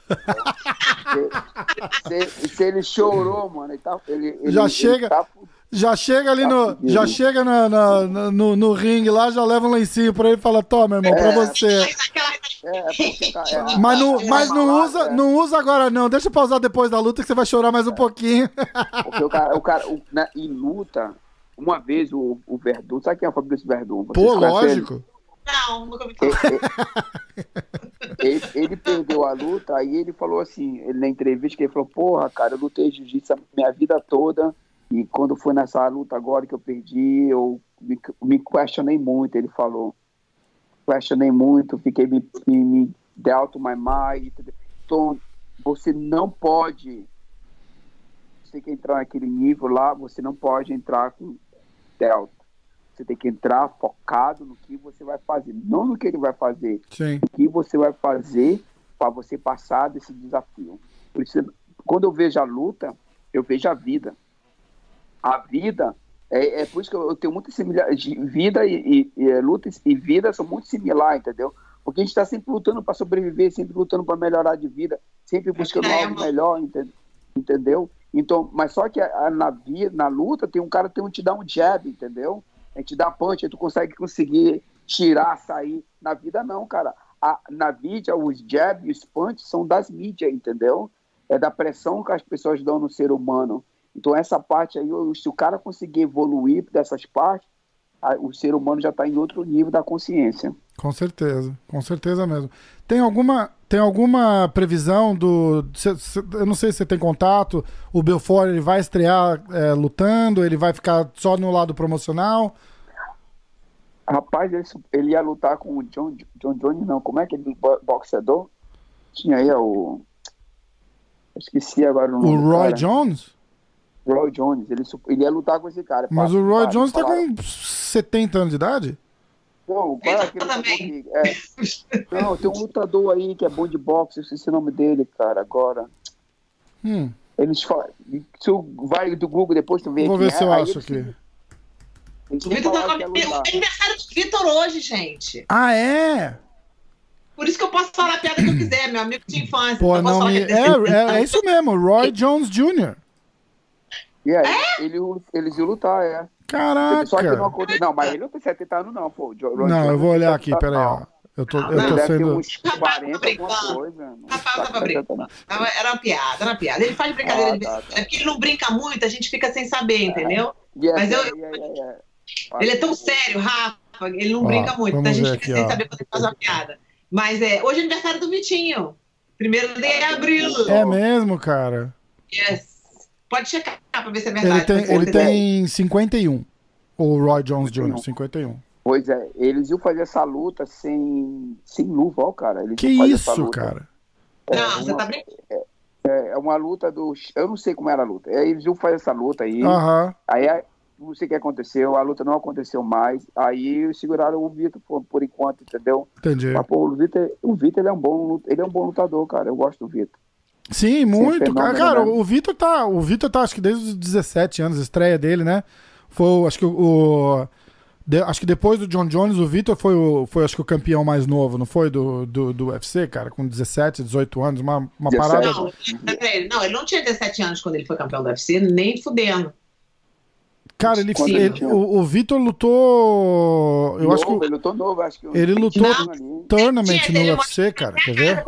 Se, se- se ele chorou, mano, ele tá, ele, ele, Já ele chega- tá fu- Já chega ali Tá no. fudido. Já chega na- na- na- no, no ringue lá, já leva um lencinho pra ele e fala: Toma, irmão, pra É. você. É, porque tá- é, Mas não, mas não usa, é. não usa agora, não. Deixa pra usar depois da luta que você vai chorar mais um pouquinho. Porque o cara, o cara o, na, em luta, uma vez o, o Verdun, sabe quem é o Fabrício Verdun? Pô, lógico. Não, nunca ouvi Ele, ele- perdeu a luta, aí ele falou assim, ele na entrevista, que ele falou, porra, cara, eu lutei jiu-jitsu a minha vida toda, e quando foi nessa luta agora que eu perdi, eu me, me questionei muito, ele falou. Questionei muito, fiquei me, me, me doubt my mind. Então, você não pode você quer entrar naquele nível lá, você não pode entrar com delta. Você tem que entrar focado no que você vai fazer, não no que ele vai fazer, Sim. o que você vai fazer para você passar desse desafio. Por isso, quando eu vejo a luta, eu vejo a vida. A vida é, é por isso que eu, eu tenho muita similaridade. Vida e, e, e luta e vida são muito similares, entendeu? Porque a gente está sempre lutando para sobreviver, sempre lutando para melhorar de vida, sempre buscando É, algo melhor, ente- entendeu? Então, mas só que a- a- na vida, na luta, tem um cara que tem um te dá um jab, entendeu? A gente dá punch, aí tu consegue conseguir tirar, sair. Na vida não, cara. A- na mídia, os jab e os punch são das mídias, entendeu? É da pressão que as pessoas dão no ser humano. Então essa parte aí, se o cara conseguir evoluir dessas partes, a- o ser humano já está em outro nível da consciência. Com certeza, com certeza mesmo. Tem alguma, tem alguma previsão do. cê- cê- eu não sei se você tem contato. O Belfort ele vai estrear é, lutando, ele vai ficar só no lado promocional. Rapaz, ele, ele ia lutar com o John, John Jones, não. Como é que ele bo- boxeador? Tinha aí o. Esqueci agora o O nome. do Roy cara. Jones? Roy Jones. Ele, ele ia lutar com esse cara. Mas Pá, o Roy pá, Jones tá falaram- com 70 anos de idade? Não, qual é Ele aquele tá também. é, não, tem um lutador aí que é bom de boxe, eu esqueci o nome dele, cara, agora. Hum, Eles falam. Se vai do Google depois tu vê vou ver é, se eu acho aqui. eles O Vitor tá com o lutar. aniversário do Vitor hoje, gente. Ah, é? Por isso que eu posso falar a piada que eu quiser, meu amigo de infância. Pô, não falar me. É, é, é isso mesmo, Roy Jones Jr. E aí, ele, eles iam lutar, é. Só que não Caraca. aconteceu. Não, mas ele não tem 70 anos, não, pô. Não, eu vou olhar aqui, 70 peraí, ó. não. Eu tô, eu Ele tô sendo. uns Rapaz, 40, tá alguma brincando. coisa. Não Rapaz, tá tava com 70 não. Era uma piada, era uma piada. Ele faz brincadeira Ah, de tá, tá. É porque ele não brinca muito, a gente fica sem saber, entendeu? Yeah, Mas eu- yeah, yeah, yeah, yeah. Ele é tão sério, Rafa, ele não Ó, brinca muito, então a gente fica aqui, sem ó. saber quando ele faz uma piada. Mas é, hoje é aniversário do Vitinho. Primeiro de abril. É mesmo, cara. Yes. Pode checar pra ver se é Ele verdade. tem, mas ele você- tem 51. O Roy Jones Jr., 51. Pois é, eles iam fazer essa luta sem, sem luva, ó, cara. Eles Que isso, cara? Não, É, você uma- tá brincando. É uma luta do. Eu não sei como era a luta. Aí Eles iam fazer essa luta aí. Aham. Aí não sei o que aconteceu, a luta não aconteceu mais. Aí seguraram o Vitor por, por enquanto, entendeu? Entendi. Mas, pô, o Vitor, o Vitor ele é um bom, ele é um bom lutador, cara. Eu gosto do Vitor. Sim, muito. Cara, né? o Vitor tá. O Vitor tá, acho que desde os 17 anos, a estreia dele, né? Foi, acho que o. de- acho que depois do John Jones, o Vitor foi, o, foi acho que o campeão mais novo, não foi? Do, do, do UFC, cara, com 17, 18 anos, uma, uma 17. parada. Não, ele, não, ele não tinha 17 anos quando ele foi campeão do UFC, nem fudendo. Cara, ele, ele- ele o, o Vitor lutou. Eu acho que Novo, ele lutou novo, acho que ele lutou Não, tournament Tinha, no UFC, cara. Quer ver?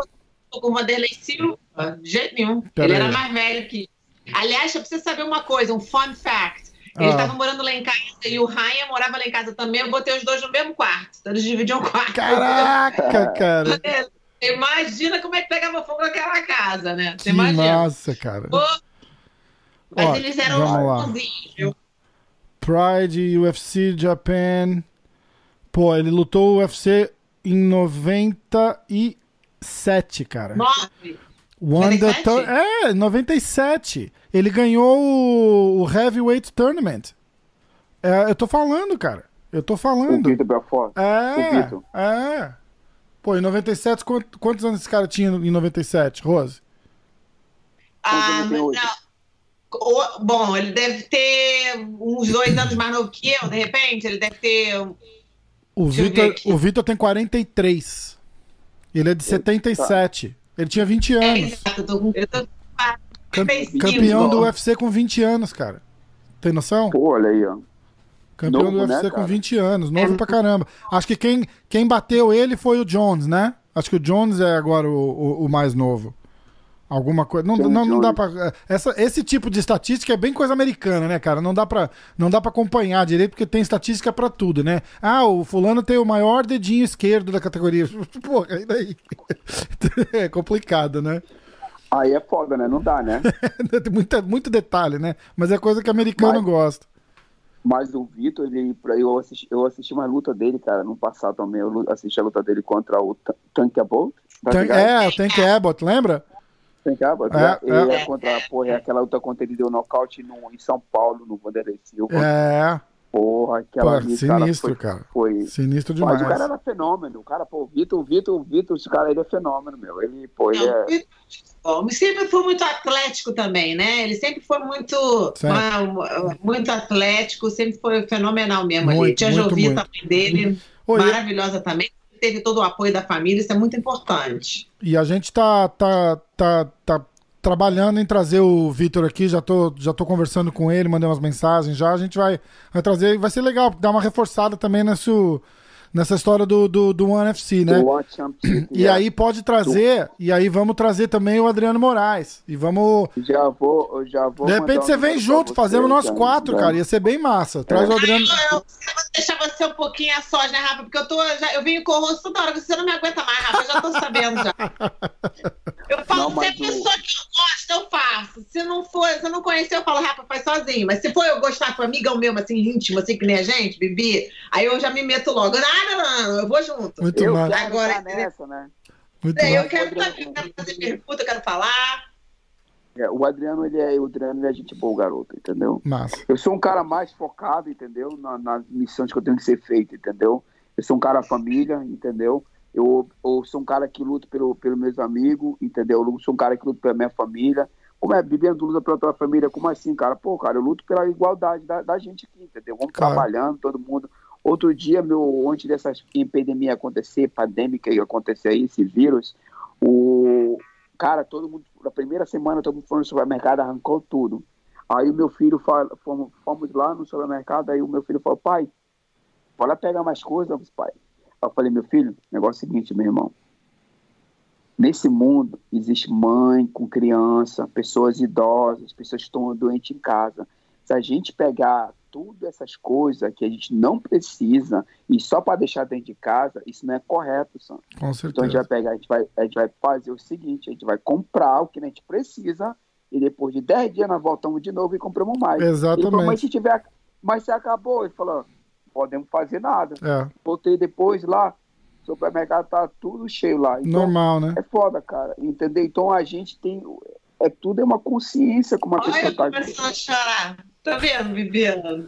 Com o Vanderlei Silva, Rafa, de jeito nenhum. Pera ele aí. era mais velho que. Aliás, eu preciso saber uma coisa, um fun fact. Ele estava ah. morando lá em casa e o Ryan morava lá em casa também. Eu botei os dois no mesmo quarto. Então eles dividiam o quarto. Caraca, cara. Imagina como é que pegava fogo naquela casa, né? Você que imagina. Massa, cara. Pô, mas Ó, eles eram bonzinhos, viu? Pride, UFC Japan. Pô, ele lutou o UFC em 97, cara. 9. Wanda. É, 97. Ele ganhou o Heavyweight Tournament. É, eu tô falando, cara. Eu tô falando. O Vitor Belfort. É. O Vitor. É. Pô, em 97, quantos anos esse cara tinha em 97, Rose? Ah, não. O, bom, ele deve ter uns dois anos mais novo que eu, de repente. Ele deve ter. O Vitor, tem 43. Ele é de 77. Tá. Ele tinha 20 É, anos. exato, eu tô com. Eu tô com Cam- 45. campeão do UFC com 20 anos, cara. Tem noção? Pô, olha aí, ó. Campeão novo, do UFC né, com cara? 20 anos. Novo É. pra caramba. Acho que quem, quem bateu ele foi o Jones, né? Acho que o Jones é agora o, o, o mais novo. Alguma coisa. Não, não, não dá pra. Essa, esse tipo de estatística é bem coisa americana, né, cara? Não dá pra, não dá pra acompanhar direito, porque tem estatística pra tudo, né? Ah, o fulano tem o maior dedinho esquerdo da categoria. Porra, e daí? É complicado, né? Aí é foda, né? Não dá, né? Tem muita, muito detalhe, né? Mas é coisa que americano Mas- gosta. Mas o Vitor, ele, eu, assisti, eu assisti uma luta dele, cara, no passado também. Eu assisti a luta dele contra o Tan- Tank Bolt. Tá ligado? é, o Tank Abbott, lembra? Tank Abbott, É? Ele é. é contra, porra, é aquela luta contra ele deu nocaute no, em São Paulo, no Vanderlei Silva. É, Porra, aquela Pô, ali, sinistro, cara, cara. foi, foi, sinistro Mas demais. o cara era fenômeno. O cara, pô, o Vitor, o Vitor, o Vitor, esse cara ele é fenômeno, meu. Ele, pô, ele é. Bom, mas sempre foi muito atlético também, né? Ele sempre foi muito, ah, muito atlético, sempre foi fenomenal mesmo ali. Muito, Tia muito, Jovita, muito. mãe dele, Oi, maravilhosa também. Teve todo o apoio da família, isso é muito importante. E a gente tá, tá, tá, tá trabalhando em trazer o Vitor aqui, já tô, já tô conversando com ele, mandei umas mensagens já. A gente vai, vai trazer, vai ser legal, dar uma reforçada também nesse, nessa história do, do, do One FC, né? do One Championship, E é. aí pode trazer, e aí vamos trazer também o Adriano Moraes. E vamos. Já vou, eu já vou. De repente você um vem junto, fazemos nós já, quatro, já. cara. Ia ser bem massa. Traz o Adriano. Eu, eu vou deixar você um pouquinho a sós, né, Rafa? Porque eu tô. Já, eu venho corroso toda hora, você não me aguenta mais, Rafa. Eu já tô sabendo já. Eu falo, Não, se é o- pessoa que eu gosto, eu faço. Se não for, se eu não conhecer, eu falo, Rafa, faz sozinho. Mas se for eu gostar com um amigão meu, assim, íntimo, assim, que nem a gente, Bibi, aí eu já me meto logo. Não, não, não, eu vou junto. Muito Eu quero Agora, nessa, né? Muito É, eu quero eu quero fazer pergunta, eu quero falar. É, o Adriano, ele é, o Adriano, ele é gente boa, garoto, entendeu? Massa. Eu sou um cara mais focado, entendeu? Na- nas missões que eu tenho que ser feito, entendeu? Eu sou um cara família, entendeu? Eu, eu sou um cara que luta pelo, pelos meus amigos, entendeu? Eu sou um cara que luta pela minha família. Como é, bebendo luta pela tua família? Como assim, cara? Pô, cara, eu luto pela igualdade da, da gente aqui, entendeu? Vamos Claro. trabalhando, todo mundo. Outro dia, meu, antes dessa epidemia acontecer, pandêmica que acontecer aí, esse vírus, o cara, todo mundo, na primeira semana, todo mundo foi no supermercado, arrancou tudo. Aí o meu filho, fala, fomos, fomos lá no supermercado, aí o meu filho falou, pai, bora pegar mais coisas, pai. Eu falei, meu filho, negócio é o seguinte, meu irmão. Nesse mundo existe mãe com criança, pessoas idosas, pessoas que estão doentes em casa. Se a gente pegar tudo essas coisas que a gente não precisa e só para deixar dentro de casa, isso não é correto, Sam. Com Então a gente certeza. vai pegar, a gente vai, a gente vai fazer o seguinte, a gente vai comprar o que a gente precisa e depois de 10 dias nós voltamos de novo e compramos mais. Ele falou, mas Exatamente. se tiver, mas se acabou, ele falou, podemos fazer nada. É, Voltei depois lá, o supermercado tá tudo cheio lá. Então, normal, né? é foda, cara, entendeu? Então a gente tem, é tudo é uma consciência como a Olha, pessoa tá começando a chorar. Tá vendo, Bibiana?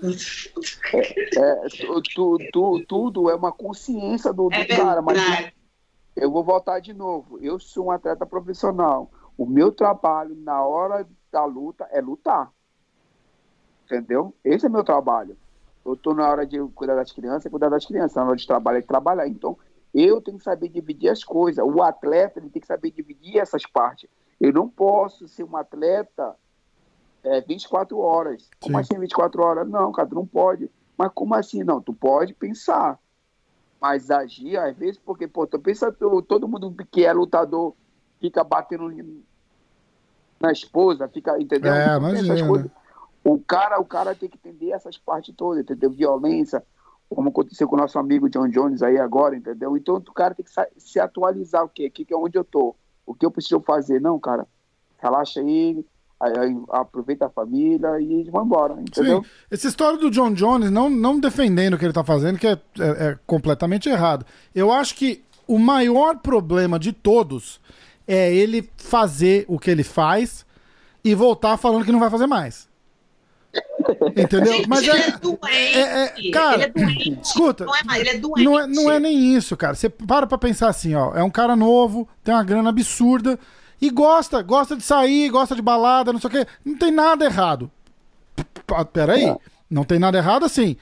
é, tu, tu, tu- tudo é uma consciência do, do É cara, mas eu vou voltar de novo. Eu sou um atleta profissional. O meu trabalho na hora da luta é lutar. Entendeu? Esse é meu trabalho. eu tô na hora de cuidar das crianças, cuidar das crianças, na hora de trabalhar e trabalhar. Então, eu tenho que saber dividir as coisas. O atleta ele tem que saber dividir essas partes. Eu não posso ser um atleta é, 24 horas. Como Sim. assim 24 horas? Não, cara, tu não pode. Mas como assim? Não, tu pode pensar. Mas agir, às vezes, porque, pô, tu pensa, tu- todo mundo que é lutador fica batendo na esposa, fica, entendeu? É, imagina. coisas. O cara, o cara tem que entender essas partes todas, entendeu? Violência, como aconteceu com o nosso amigo John Jones aí agora, entendeu? Então o cara tem que se atualizar, o quê? O que, é onde eu tô? O que eu preciso fazer? Não, cara, relaxa aí aproveita a família e eles vão embora, entendeu? Sim. Essa história do John Jones, não, não defendendo o que ele tá fazendo, que é, é- é completamente errado. Eu acho que o maior problema de todos é ele fazer o que ele faz e voltar falando que não vai fazer mais. Entendeu? Gente, Mas ele é. é doente. é- é- cara, ele é doente. escuta, Não é, mais, ele é doente. Não é, não é nem isso, cara. Você para pra pensar assim, ó. É um cara novo, tem uma grana absurda e gosta, gosta de sair, gosta de balada, não sei o quê. Não tem nada errado. Peraí. É. Não tem nada errado assim.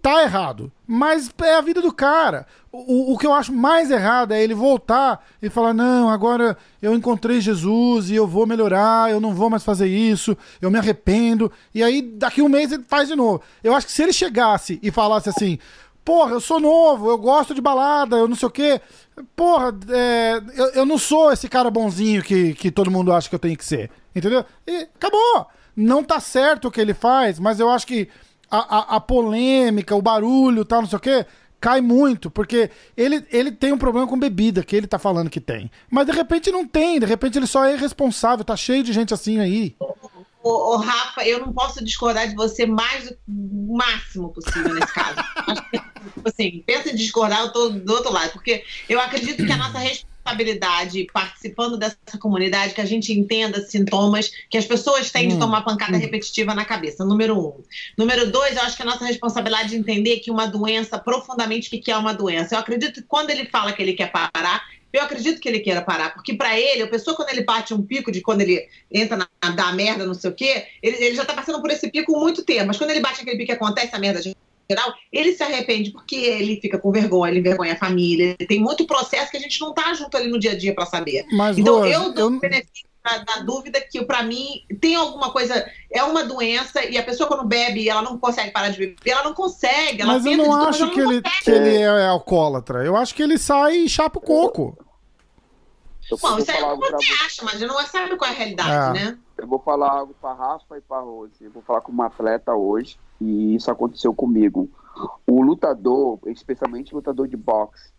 Tá errado. Mas é a vida do cara. O, o que eu acho mais errado é ele voltar e falar: não, agora eu encontrei Jesus e eu vou melhorar, eu não vou mais fazer isso, eu me arrependo. E aí, daqui um mês, ele faz de novo. Eu acho que se ele chegasse e falasse assim: porra, eu sou novo, eu gosto de balada, eu não sei o quê. Porra, é, eu, eu não sou esse cara bonzinho que, que todo mundo acha que eu tenho que ser. Entendeu? E acabou. Não tá certo o que ele faz, mas eu acho que a, a, a polêmica, o barulho e tal, não sei o quê, cai muito, porque ele, ele tem um problema com bebida, que ele tá falando que tem. Mas de repente não tem, de repente ele só é irresponsável, tá cheio de gente assim aí. Ô, ô, Rafa, eu não posso discordar de você mais do o máximo possível nesse caso. Acho que, tipo assim, pensa em discordar, eu tô do outro lado, porque eu acredito que a nossa responsabilidade participando dessa comunidade, que a gente entenda sintomas que as pessoas têm de Hum, tomar pancada repetitiva na cabeça, número um. Número dois, eu acho que a nossa responsabilidade é entender que uma doença, profundamente, o que é uma doença. Eu acredito que quando ele fala que ele quer parar, eu acredito que ele queira parar, porque para ele, a pessoa quando ele bate um pico de quando ele entra na, na da merda, não sei o quê, ele, ele já tá passando por esse pico há muito tempo. Mas quando ele bate aquele pico e acontece a merda geral, ele se arrepende porque ele fica com vergonha, ele envergonha a família. Tem muito processo que a gente não tá junto ali no dia a dia para saber. Mas, Então Rose, eu dou eu- o benefício da, da dúvida que para mim tem alguma coisa, é uma doença e a pessoa quando bebe ela não consegue parar de beber, ela não consegue. Ela mas eu não tudo, acho que não ele, consegue. que ele é alcoólatra. Eu acho que ele sai e chapa o coco. Eu Bom, isso aí é o que você acha, mas não é- sabe qual é a realidade, Ah. né? Eu vou falar algo para Rafa e para Rose. Eu vou falar com uma atleta hoje e isso aconteceu comigo. O lutador, especialmente o lutador de boxe,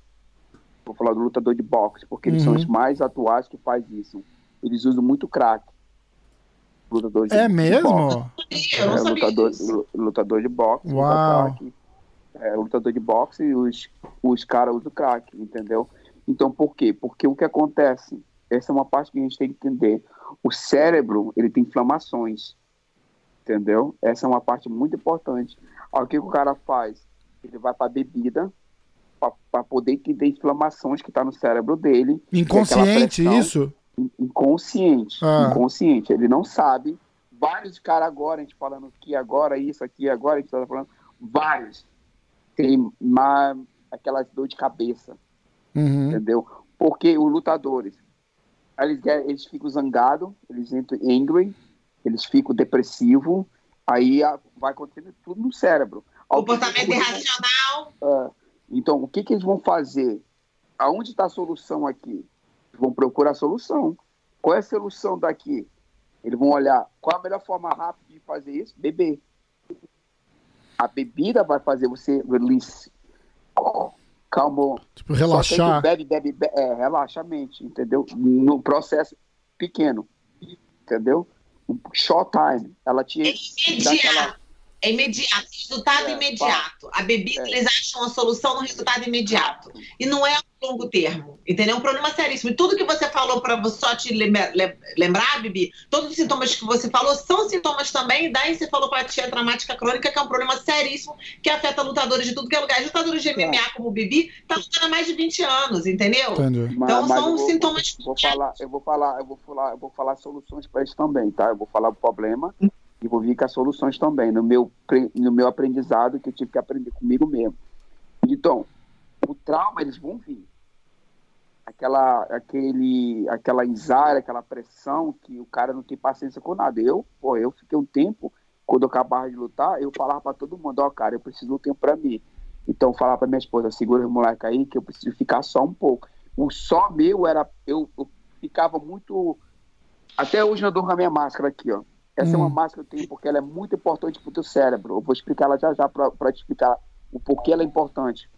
vou falar do lutador de boxe, porque eles são Uhum. os mais atuais que faz isso. Eles usam muito crack. Lutador de, É de boxe. mesmo? Eu não é, lutador, lutador de boxe, Uau. crack. É, lutador de boxe e os, os caras usam crack, entendeu? Então, por quê? Porque o que acontece? Essa é uma parte que a gente tem que entender. O cérebro, ele tem inflamações, entendeu? Essa é uma parte muito importante. Aí, o que o cara faz? Ele vai para bebida para poder entender inflamações que tá no cérebro dele. Inconsciente, pressão. isso? In- inconsciente, Ah. inconsciente. Ele não sabe. Vários caras agora, a gente falando aqui agora, isso aqui agora, a gente tá falando, vários tem uma, aquelas dor de cabeça, Uhum. entendeu? Porque os lutadores, eles, eles ficam zangados, eles entram angry, eles ficam depressivos, aí a- vai acontecendo tudo no cérebro. Comportamento irracional. é. Então, o que, que eles vão fazer? Aonde está a solução aqui? Eles vão procurar a solução. Qual é a solução daqui? Eles vão olhar qual a melhor forma rápida de fazer isso? Beber. A bebida vai fazer você release. Calma. Tipo, relaxar. bebe, bebe, bebe, é, relaxa a mente, entendeu? No processo pequeno, entendeu? Um short time. Ela te É aquela- imediato. É imediato. Resultado É, imediato. A bebida, É. eles acham a solução no resultado imediato. E não é longo termo. Entendeu? É um problema seríssimo. E tudo que você falou para só te lembra- lem- lembrar, Bibi, todos os sintomas que você falou são sintomas também da encefalopatia traumática crônica, que é um problema seríssimo que afeta lutadores de tudo que é lugar. Lutadores de MMA como o Bibi tá lutando há mais de 20 anos, entendeu? Entendi. Mas- Então, mas são eu vou- sintomas Vou falar, eu vou falar, eu vou falar, eu vou falar soluções para isso também, tá? Eu vou falar o problema envolvi com as soluções também, no meu, no meu aprendizado que eu tive que aprender comigo mesmo. Então, o trauma, eles vão vir. Aquela, aquele, aquela ansiedade, aquela pressão que o cara não tem paciência com nada. Eu, pô, eu fiquei um tempo, quando eu acabava de lutar, eu falava para todo mundo, ó, oh, cara, eu preciso do tempo para mim. Então, eu falava para minha esposa, segura o moleque aí, que eu preciso ficar só um pouco. O só meu era, eu, eu ficava muito... Até hoje eu dou com a minha máscara aqui, ó. Essa hum. é uma hum. máscara que eu tenho porque ela é muito importante para o teu cérebro. Eu vou explicar ela já já para te explicar o porquê ela é importante.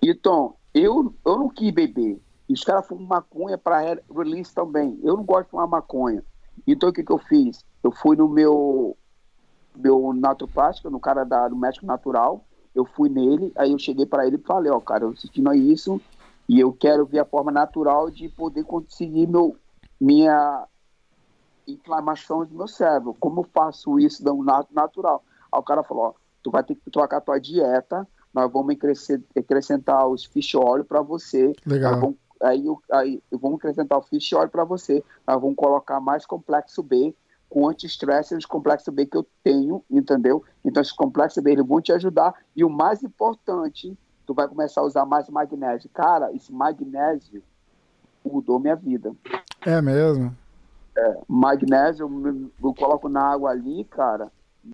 Então, eu, eu não quis beber. E os caras fumam maconha para release também. Eu não gosto de fumar maconha. Então, o que, que eu fiz? Eu fui no meu, meu naturopático, no cara da, do médico natural. Eu fui nele, aí eu cheguei para ele e falei: Ó, cara, eu sentindo isso e eu quero ver a forma natural de poder conseguir meu, minha inflamação do meu cérebro. Como eu faço isso do natural? Aí o cara falou: Ó, tu vai ter que trocar tua dieta nós vamos acrescentar os fish oil para você. Legal. Vamos, aí, aí vamos acrescentar o fish oil para você. Nós vamos colocar mais complexo B com anti-estresse os complexo B que eu tenho, entendeu? Então, esses complexos B eles vão te ajudar. E o mais importante, tu vai começar a usar mais magnésio. Cara, esse magnésio mudou minha vida. É mesmo? É, magnésio, eu, eu coloco na água ali, cara,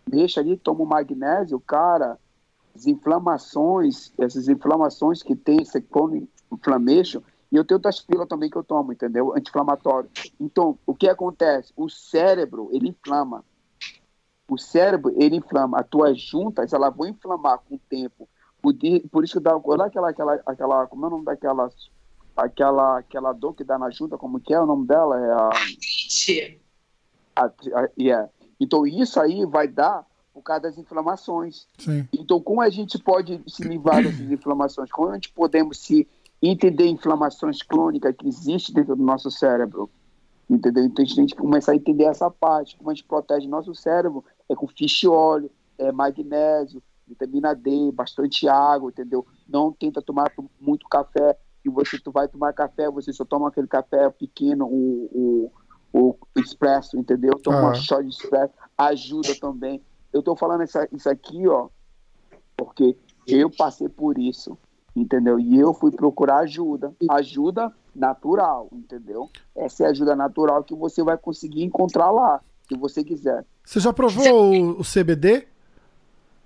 deixa ali, tomo magnésio, cara, as inflamações, essas inflamações que tem esse cone inflammation, e eu tenho outras pilas também que eu tomo, entendeu? Anti-inflamatório. Então, o que acontece? O cérebro, ele inflama. O cérebro, ele inflama. As tuas juntas, elas vão inflamar com o tempo. Por, por isso que dá olha aquela, aquela, aquela, como é o nome daquela, aquela, aquela dor que dá na junta, como que é o nome dela? É a... Artrite. A, a, yeah. Então, isso aí vai dar por causa das inflamações. Sim. Então, como a gente pode se livrar dessas inflamações? Como a gente podemos se entender inflamações crônicas que existem dentro do nosso cérebro? Entendeu? Então, a gente tem que começar a entender essa parte. Como a gente protege nosso cérebro é com fish óleo, é magnésio, vitamina D, bastante água, entendeu? Não tenta tomar muito café. E você tu vai tomar café, você só toma aquele café pequeno, o, o, o expresso, entendeu? Toma ah. um shot de expresso, ajuda também. Eu estou falando isso aqui, ó, porque eu passei por isso, entendeu? E eu fui procurar ajuda, ajuda natural, entendeu? Essa é a ajuda natural que você vai conseguir encontrar lá, se você quiser. Você já provou o, o CBD?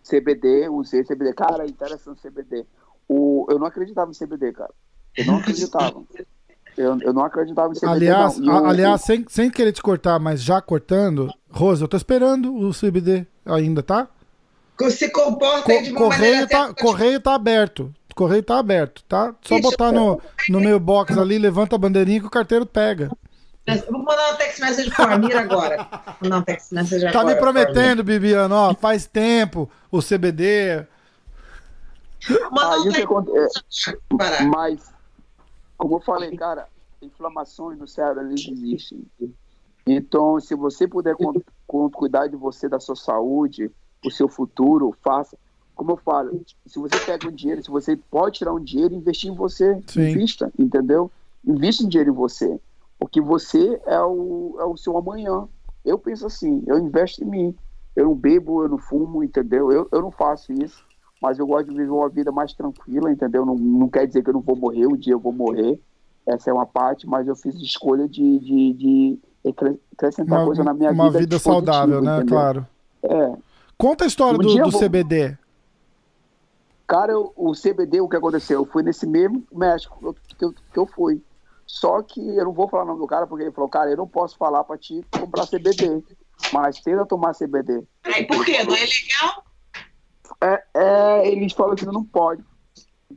CBD, usei CBD. Cara, é interessante CBD. O, eu não acreditava em CBD, cara. Eu não acreditava. Eu, eu não acreditava em CBD, aliás, aliás, sem, sem querer te cortar, mas já cortando, Rosa, eu tô esperando o CBD ainda, tá? Se comporta Co de uma correio tá, correio tá aberto. Correio tá aberto, tá? Só Isso, botar no, no meu box ali, levanta a bandeirinha que o carteiro pega. vou mandar uma text message pro Amir agora. Vou mandar text message agora. Tá me prometendo, Bibiano, ó, faz tempo o CBD. Manda um text Mas, como eu falei, cara, inflamações no cérebro eles existem. Então, se você puder cuidar de você, da sua saúde, o seu futuro, faça. Como eu falo, se você pega um dinheiro, se você pode tirar um dinheiro e investir em você, Sim. invista, entendeu? Invista um dinheiro em você. Porque você é o, é o seu amanhã. Eu penso assim, eu investo em mim. Eu não bebo, eu não fumo, entendeu? Eu, eu não faço isso, mas eu gosto de viver uma vida mais tranquila, entendeu? Não, não quer dizer que eu não vou morrer, um dia eu vou morrer. Essa é uma parte, mas eu fiz escolha de, de, de acrescentar uma, coisa na minha uma vida. Uma vida saudável, né? Entendeu? Claro. É. Conta a história um do, do CBD. Cara, eu, o CBD, o que aconteceu? Eu fui nesse mesmo médico que eu, que eu fui. Só que eu não vou falar o nome do cara, porque ele falou, cara, eu não posso falar pra te comprar CBD, mas tenta tomar CBD. Aí, por quê? Não é legal? É, é, eles falam que não pode.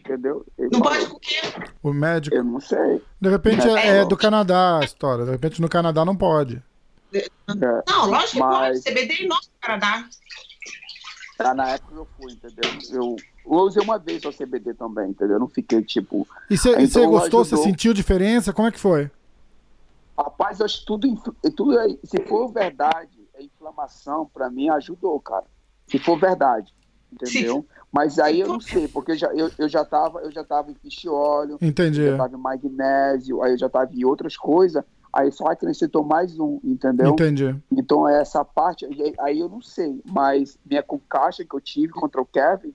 Entendeu? Ele não falou, pode com o quê? O médico. Eu não sei. De repente é, é, do Canadá a história. De repente no Canadá não pode. É, não, lógico mas... que pode. CBD é nosso Canadá. Tá, na época eu fui, entendeu? Eu, eu usei uma vez o CBD também, entendeu? Eu não fiquei tipo. E você então, gostou? Você sentiu diferença? Como é que foi? Rapaz, eu acho tudo, tudo se for verdade, a inflamação, pra mim, ajudou, cara. Se for verdade, entendeu? Sim. Mas aí eu não sei, porque eu já, eu, eu já tava, eu já tava em fish óleo, Entendi. eu já tava em magnésio, aí eu já tava em outras coisas. Aí só acrescentou mais um, entendeu? Entendi. Então essa parte, aí- aí eu não sei, mas minha concaixa que eu tive contra o Kevin,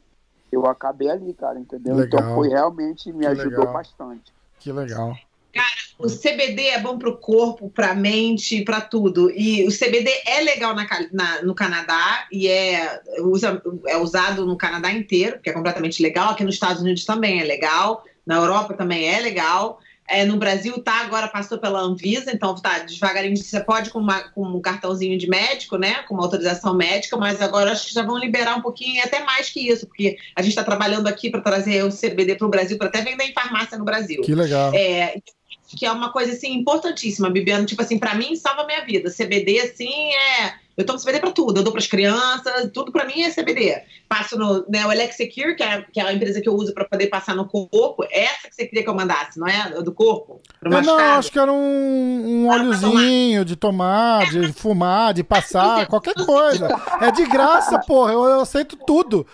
eu acabei ali, cara, entendeu? Legal. Então foi realmente, me Que ajudou legal. bastante. Que legal. O CBD é bom para o corpo, para a mente, para tudo. E o CBD é legal na na- no Canadá e é, usa- é usado no Canadá inteiro, que é completamente legal. Aqui nos Estados Unidos também é legal. Na Europa também é legal. É, no Brasil tá, agora passou pela Anvisa, então tá devagarinho. Você pode com, uma- com um cartãozinho de médico, né? Com uma autorização médica, mas agora acho que já vão liberar um pouquinho, e até mais que isso, porque a gente está trabalhando aqui para trazer o CBD para o Brasil, para até vender em farmácia no Brasil. Que legal. É, que é uma coisa assim importantíssima, Bibiano. Tipo assim, pra mim salva minha vida. CBD, assim, é. Eu tomo CBD pra tudo. Eu dou pras crianças, tudo pra mim é CBD. Passo no né, o Alex Secure, que é, que é a empresa que eu uso pra poder passar no corpo. Essa que você queria que eu mandasse, não é? Do corpo? Pro Eu não, acho que era um, um óleozinho de tomar, de fumar, de passar, qualquer coisa. É de graça, porra. Eu, eu aceito tudo.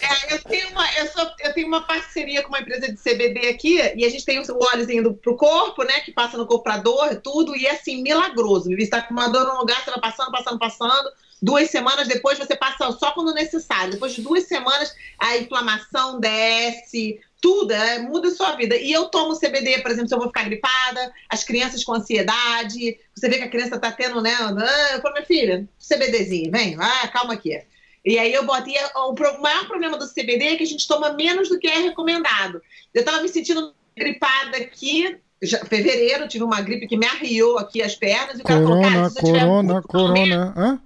É, eu tenho, uma, eu, sou- eu tenho uma parceria com uma empresa de CBD aqui e a gente tem o óleozinho do, pro corpo, né? Que passa no corpo pra dor, tudo, e é assim, milagroso. Você tá com uma dor lugar, você vai passando, passando, passando. Duas semanas depois você passa só quando necessário. Depois de duas semanas, a inflamação desce, tudo, é, muda a sua vida. E eu tomo CBD, por exemplo, se eu vou ficar gripada, as crianças com ansiedade, você vê que a criança tá tendo, né? ah, Eu falo, minha filha, CBDzinho, vem, ah, calma aqui. E aí eu botei. O pro- maior problema do CBD é que a gente toma menos do que é recomendado. Eu tava me sentindo gripada aqui. Já, fevereiro, tive uma gripe que me arriou aqui as pernas. E o cara falou, cara, Corona, se você tiver corona, corona. Hã?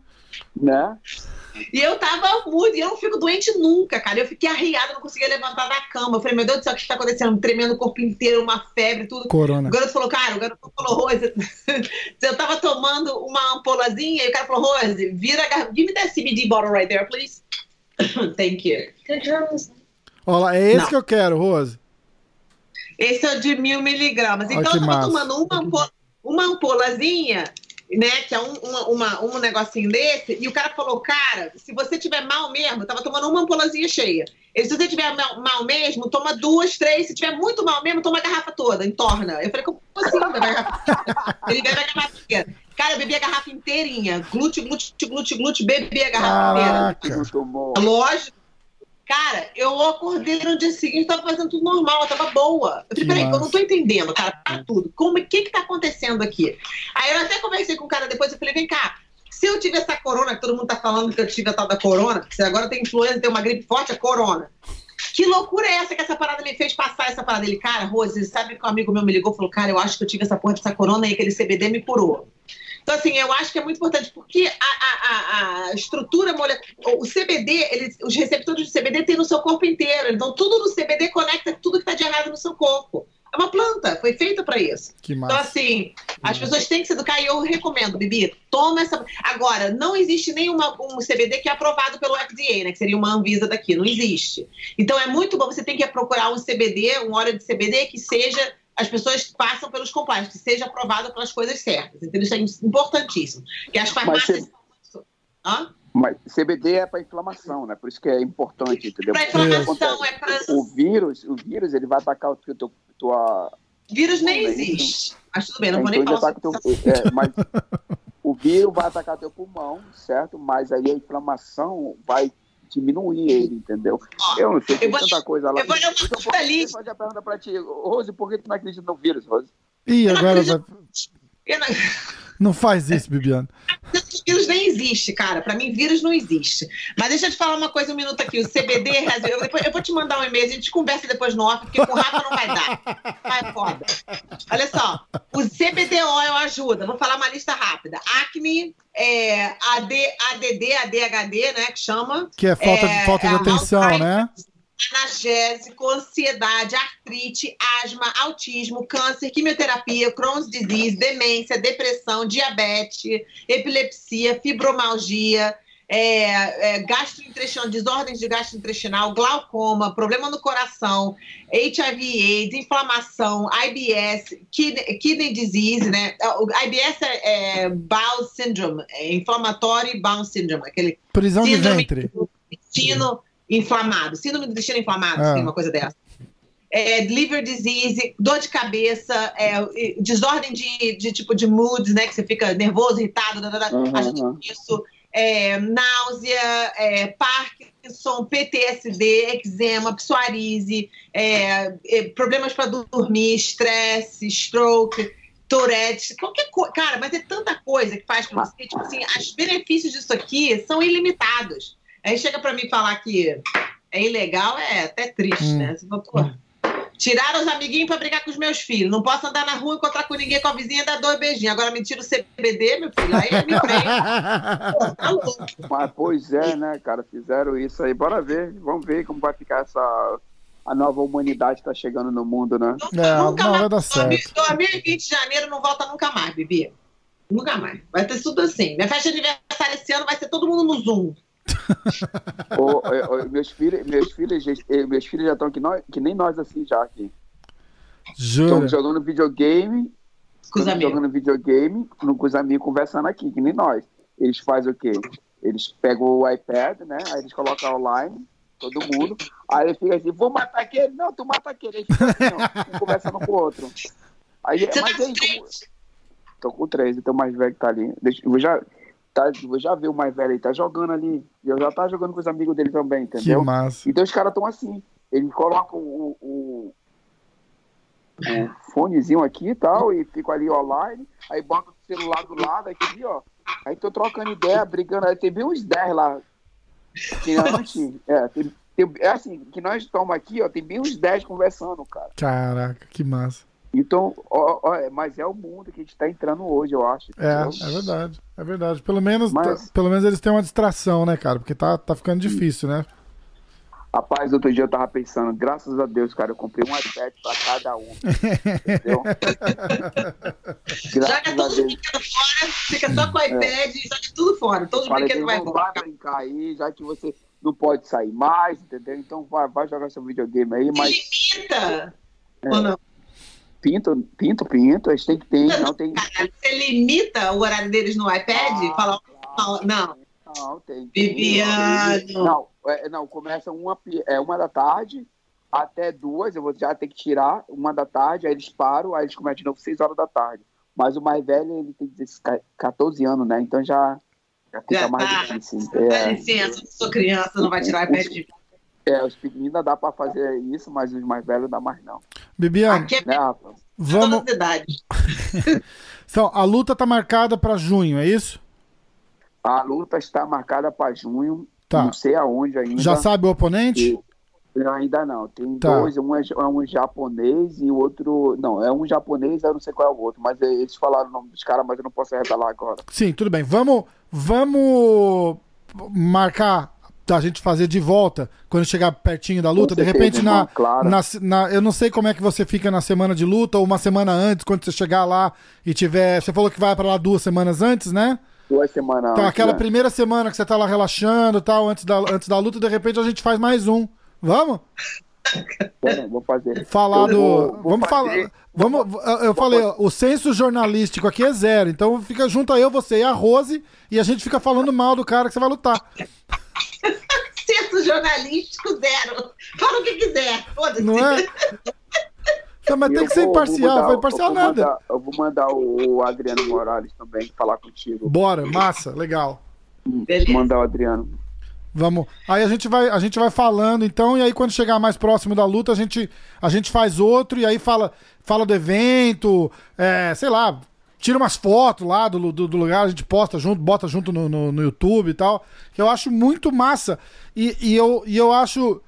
Né? e eu tava muito, e eu não fico doente nunca, cara. Eu fiquei arriada, não conseguia levantar da cama. Eu falei, meu Deus do céu, o que está acontecendo? Tremendo o corpo inteiro, uma febre, tudo. Corona. O garoto falou, cara, o garoto falou, Rose, eu tava tomando uma ampolazinha, e o cara falou, Rose, vira. Give me that CBD bottle right there, please. Thank you. Olha lá, é esse Não. que eu quero, Rose. Esse é de mil miligramas. Então eu tava massa. tomando uma, ampo- uma ampolazinha, né? Que é um, uma, uma- um negocinho desse, e o cara falou, cara, se você tiver mal mesmo, eu tava tomando uma ampolazinha cheia. Ele, se você tiver mal, mal mesmo, toma duas, três. Se tiver muito mal mesmo, toma a garrafa toda, entorna. Eu falei, como assim? Bebe a garrafa? Ele bebe a garrafa inteira. Cara, eu bebi a garrafa inteirinha. Glute, glute, glute, glute, bebi a garrafa inteira. Caraca. Muito bom. Lógico. Cara, eu acordei no dia seguinte, tava fazendo tudo normal, eu tava boa. Eu falei, peraí, eu não tô entendendo, cara, pra tudo. Como, o que que tá acontecendo aqui? Aí eu até conversei com o cara depois, eu falei, vem cá, se eu tive essa corona, que todo mundo tá falando que eu tive a tal da corona, porque agora tem influenza, tem uma gripe forte, é corona. Que loucura é essa que essa parada me fez passar essa parada? Ele, cara, Rose, sabe que um amigo meu me ligou e falou, cara, eu acho que eu tive essa porra dessa corona e aquele CBD me curou. Então, assim, eu acho que é muito importante, porque a, a, a, estrutura molecular, o CBD, ele, os receptores de CBD tem no seu corpo inteiro. Então, tudo no CBD conecta tudo que está de errado no seu corpo. É uma planta, foi feita para isso. Que Então, massa. assim, as pessoas têm que se educar e eu recomendo, Bibi, toma essa. Agora, não existe nenhuma um CBD que é aprovado pelo FDA, né? Que seria uma Anvisa daqui. Não existe. Então é muito bom, você tem que procurar um CBD, um óleo de CBD que seja. As pessoas passam pelos compliance, que seja aprovado pelas coisas certas. Entendeu? Isso é importantíssimo. Que as farmácias. Hã? Mas CBD é para inflamação, né? Por isso que é importante, entendeu? Para inflamação, é para. O vírus, o vírus, ele vai atacar o teu, tua. Vírus nem Bom, é existe. Mas tudo bem, não vou então nem ele falar teu, é, mas o vírus vai atacar teu pulmão, certo? Mas aí a inflamação vai diminuir ele, entendeu? Eu não sei, tem vou- tanta coisa lá. eu vou dar uma eu fazer a pergunta pra ti, Rose, por que tu não acredita no vírus, Rose? Ih, Eu não agora acredito. vai... Eu não- Não faz isso, Bibiana. Vírus nem existe, cara. Pra mim, vírus não existe. Mas deixa eu te falar uma coisa um minuto aqui. O CBD, eu, depois- eu vou te mandar um e-mail, a gente conversa depois no off, porque com o Rafa não vai dar. Vai, foda. Olha só, o CBD oil ajuda. Vou falar uma lista rápida. Acne, é, AD, ADD, ADHD, né, que chama. Que é falta, de, É, falta de é, atenção, né? Analgésico, ansiedade, artrite, asma, autismo, câncer, quimioterapia, Crohn's disease, demência, depressão, diabetes, epilepsia, fibromalgia, é, é, gastrointestinal, desordens de gastrointestinal, glaucoma, problema no coração, HIV, AIDS, inflamação, IBS, kidney, kidney disease, né? O IBS é, é bowel syndrome, é inflamatório bowel syndrome, aquele Prisão de ventre. intestino inflamado. Síndrome do intestino inflamado, Ah. se tem uma coisa dessa. é, liver disease, dor de cabeça, é, desordem de, de, tipo de moods, né? Que você fica nervoso, irritado, uhum, a gente uhum. isso, é, náusea, é, Parkinson, PTSD, eczema, psoarise, é, é, problemas para dormir, estresse, stroke. Tourette, qualquer coisa. Cara, mas é tanta coisa que faz com você. Tipo assim, os benefícios disso aqui são ilimitados. Aí chega para mim falar que é ilegal, é até triste, hum. né? Você fala, pô, Tiraram os amiguinhos para brigar com os meus filhos. Não posso andar na rua, encontrar com ninguém, com a vizinha, dar dois beijinhos. Agora me tira o CBD, meu filho. Aí me prende. tá louco. Mas, pois é, né, cara? Fizeram isso aí. Bora ver. Vamos ver como vai ficar essa. A nova humanidade está chegando no mundo, né? Nunca, é, nunca não mais. vai dar certo. 2020 de janeiro não volta nunca mais, Bibi. Nunca mais. Vai ter tudo assim. Minha festa de aniversário esse ano vai ser todo mundo no Zoom. Meus filhos, meus filhos, meus filhos já estão que, nós, que nem nós assim já aqui. Estão jogando videogame, jogando videogame, com os amigos conversando aqui, que nem nós. Eles fazem o quê? Eles pegam o iPad, né? Aí eles colocam online, todo mundo. Aí ele fica assim, vou matar aquele. Não, tu mata aquele. Aí fica assim, ó, um conversando com o outro. Aí, Você mas tá aí, como... Tô com três, então mais velho que tá ali. Deixa, eu já, tá, já viu o mais velho aí, tá jogando ali. Eu já tá jogando com os amigos dele também, entendeu? Que massa. Então os caras estão assim. Eles colocam o, o, o, fonezinho aqui e tal, e ficam ali online, aí bota o celular do lado aqui, ó. Aí tô trocando ideia, brigando. Aí tem bem uns 10 lá. Que antes, é, tem, tem, é assim, que nós estamos aqui, ó, tem bem uns 10 conversando, cara. Caraca, que massa. Então, ó, ó, é, mas é o mundo que a gente está entrando hoje, eu acho. É, é verdade, é verdade. Pelo menos, mas... tá, pelo menos eles têm uma distração, né, cara? Porque tá, tá ficando difícil, né? Rapaz, outro dia eu tava pensando, graças a Deus, cara, eu comprei um iPad pra cada um. entendeu? Joga todos os brinquedos fora, fica só com o iPad é. e joga tudo fora. Todos os brinquedos vai embora. Vai brincar aí, já que você não pode sair mais, entendeu? Então vai, vai jogar seu videogame aí, mas. Limita! É. Ou não? Pinto, pinto, pinto, a gente tem que ter, não tem. Você limita o horário deles no iPad? Ah, Fala, claro. não. Não, tem. Viviano. Não, é, não, começa uma, é, uma da tarde até duas, eu vou já ter que tirar uma da tarde, aí eles param, aí eles começam de novo seis horas da tarde. Mas o mais velho, ele tem 14 anos, né? Então já, já fica já mais tá. difícil. É, Dá licença, sou criança, não vai tirar iPad de é, os pequeninos dá para fazer isso, mas os mais velhos dá mais não. Bibiane, Aqui é né, vamos. então, a luta tá marcada para junho, é isso? A luta está marcada para junho. Tá. Não sei aonde ainda. Já sabe o oponente? E... Ainda não. Tem tá. dois, um é, é, um japonês e o outro. Não, é um japonês, eu não sei qual é o outro, mas eles falaram o nome dos caras, mas eu não posso revelar agora. Sim, tudo bem. Vamos, vamos marcar da gente fazer de volta quando chegar pertinho da luta. de repente, na, claro. na, na, eu não sei como é que você fica na semana de luta ou uma semana antes, quando você chegar lá e tiver. Você falou que vai para lá duas semanas antes, né? Duas semanas Então, aquela né? primeira semana que você tá lá relaxando tal, antes da, antes da luta, de repente a gente faz mais um. Vamos? vou fazer. Falar do. Vou, vou vamos falar. Vamos, eu falei, ó, o senso jornalístico aqui é zero. Então fica junto a eu, você e a Rose e a gente fica falando mal do cara que você vai lutar. Senso jornalístico zero. Fala o que quiser. Foda-se. Não é? Não, mas tem que ser imparcial, mandar, vai imparcial nada. Mandar, eu vou mandar o Adriano Morales também falar contigo. Bora, massa, legal. Beleza. Mandar o Adriano. Vamos. Aí a gente vai, a gente vai falando, então, e aí quando chegar mais próximo da luta, a gente, a gente faz outro e aí fala, fala do evento, é, sei lá, tira umas fotos lá do, do, do, lugar, a gente posta junto, bota junto no, no, no YouTube e tal. Eu acho muito massa. E, e, eu, e eu acho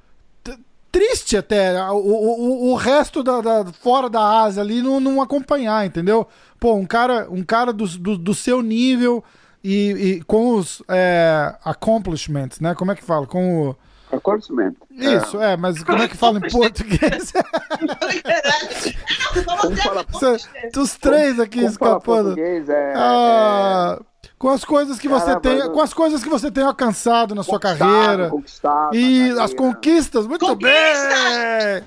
triste até o, o, o resto da, da, fora da Ásia ali não, não acompanhar, entendeu? Pô, um cara, um cara do, do, do seu nível e, e com os é, accomplishments, né? Como é que fala? Com o. Accomplishment. Isso, é. é, mas como é que fala em português? Os três aqui como escapando. É, ah, é... Com as coisas que você tem, com as coisas que você tem alcançado na sua carreira. E as conquistas, muito bem!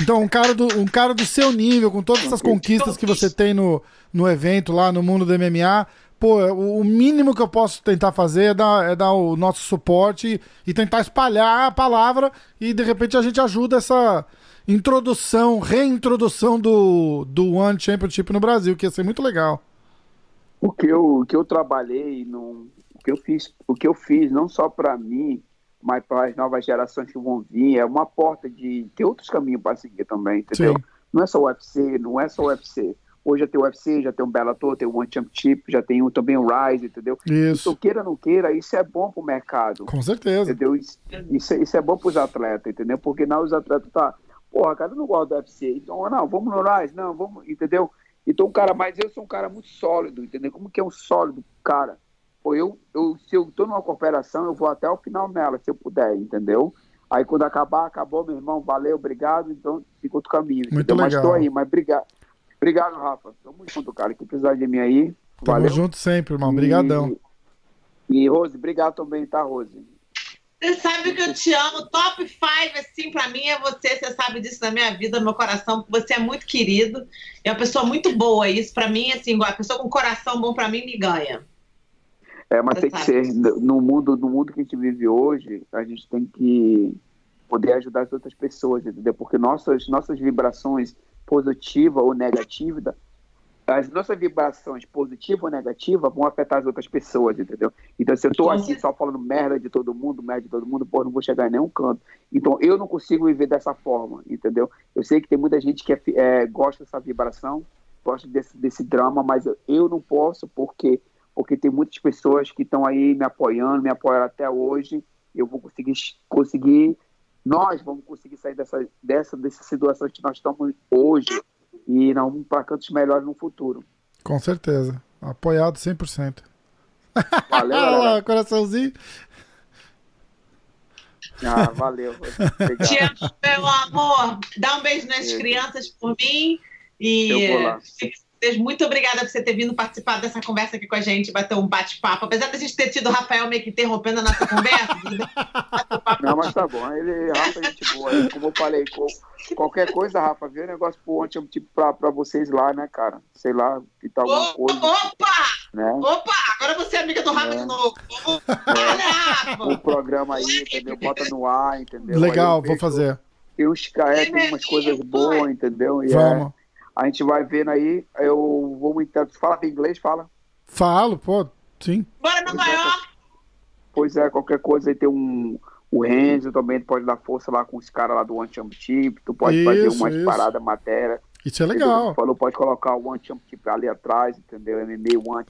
Então, um cara, do, um cara do seu nível, com todas essas conquistas que você tem no, no evento lá no mundo do MMA, pô, o mínimo que eu posso tentar fazer é dar, é dar o nosso suporte e, e, tentar espalhar a palavra e de repente a gente ajuda essa, introdução, reintrodução do, do One Championship no Brasil, que ia ser muito legal. O que eu, o que eu trabalhei, no, o que eu fiz, o que eu fiz não só para mim, mas para as novas gerações que vão vir, é uma porta de ter outros caminhos para seguir também, entendeu? Sim. Não é só o UFC, não é só o UFC. Hoje já tem o UFC, já tem o Bellator, tem o One Championship, já tem o, também o Rise, entendeu? Isso. Então, queira ou não queira, isso é bom pro mercado. Com certeza. Entendeu? Isso, isso, isso é bom pros atletas, entendeu? Porque não os atletas tá, porra, cara, eu não gosto do UFC. Então, não, vamos no Rise, não, vamos, entendeu? Então, cara, mas eu sou um cara muito sólido, entendeu? Como que é um sólido cara? Pô, eu, eu, se eu tô numa cooperação, eu vou até o final nela, se eu puder, entendeu? Aí quando acabar, acabou, meu irmão, valeu, obrigado, então fica outro caminho. Muito entendeu? legal. Mas tô aí, mas obrigado. Obrigado, Rafa. Tamo junto, cara. Que precisar de mim aí. Tamo valeu. junto sempre, irmão. Obrigadão. E, e Rose, obrigado também, tá, Rose? Você sabe que eu te amo. Top 5, assim, pra mim é você. Você sabe disso na minha vida, no meu coração. Você é muito querido. É uma pessoa muito boa. Isso, pra mim, assim, a pessoa com coração bom, pra mim, me ganha. É, mas você tem que ser. No mundo, no mundo que a gente vive hoje, a gente tem que poder ajudar as outras pessoas, entendeu? Porque nossas, nossas vibrações positiva ou negativa, as nossas vibrações positiva ou negativa vão afetar as outras pessoas, entendeu? Então, se eu estou aqui só falando merda de todo mundo, merda de todo mundo, pô, não vou chegar em nenhum canto. Então, eu não consigo viver dessa forma, entendeu? Eu sei que tem muita gente que é, é, gosta dessa vibração, gosta desse, desse drama, mas eu, eu não posso porque porque tem muitas pessoas que estão aí me apoiando, me apoiaram até hoje. Eu vou conseguir conseguir nós vamos conseguir sair dessa, dessa, dessa situação que nós estamos hoje e não vamos para cantos melhores no futuro. Com certeza. Apoiado 100%. Valeu, Olha lá, coraçãozinho. Ah, valeu. Te amo, meu amor. Dá um beijo nas crianças por mim. E Eu vou lá. Muito obrigada por você ter vindo participar dessa conversa aqui com a gente, bater um bate-papo. Apesar da gente ter tido o Rafael meio que interrompendo a nossa conversa. Não, mas tá bom. Ele, Rafa, é gente boa. Como eu falei, qualquer coisa, Rafa, vê o negócio por ontem, tipo, pra, pra vocês lá, né, cara? Sei lá, que tal tá alguma coisa. Opa! Né? Opa! Agora você é amiga do Rafa é. de novo. É. O programa aí, entendeu? Bota no ar, entendeu? Legal, vou fazer. Tem uns é, tem umas coisas boas, entendeu? E é Vamos. É, a gente vai vendo aí. Eu vou muito. Fala em inglês, fala? Falo, pô, sim. Bora Nova é, York! Pois é, qualquer coisa aí tem um. O Renzo também pode dar força lá com os caras lá do One Championship. Tu pode isso, fazer umas isso. paradas, matéria. Isso é legal. falou, pode colocar o One Championship ali atrás, entendeu? MMA One.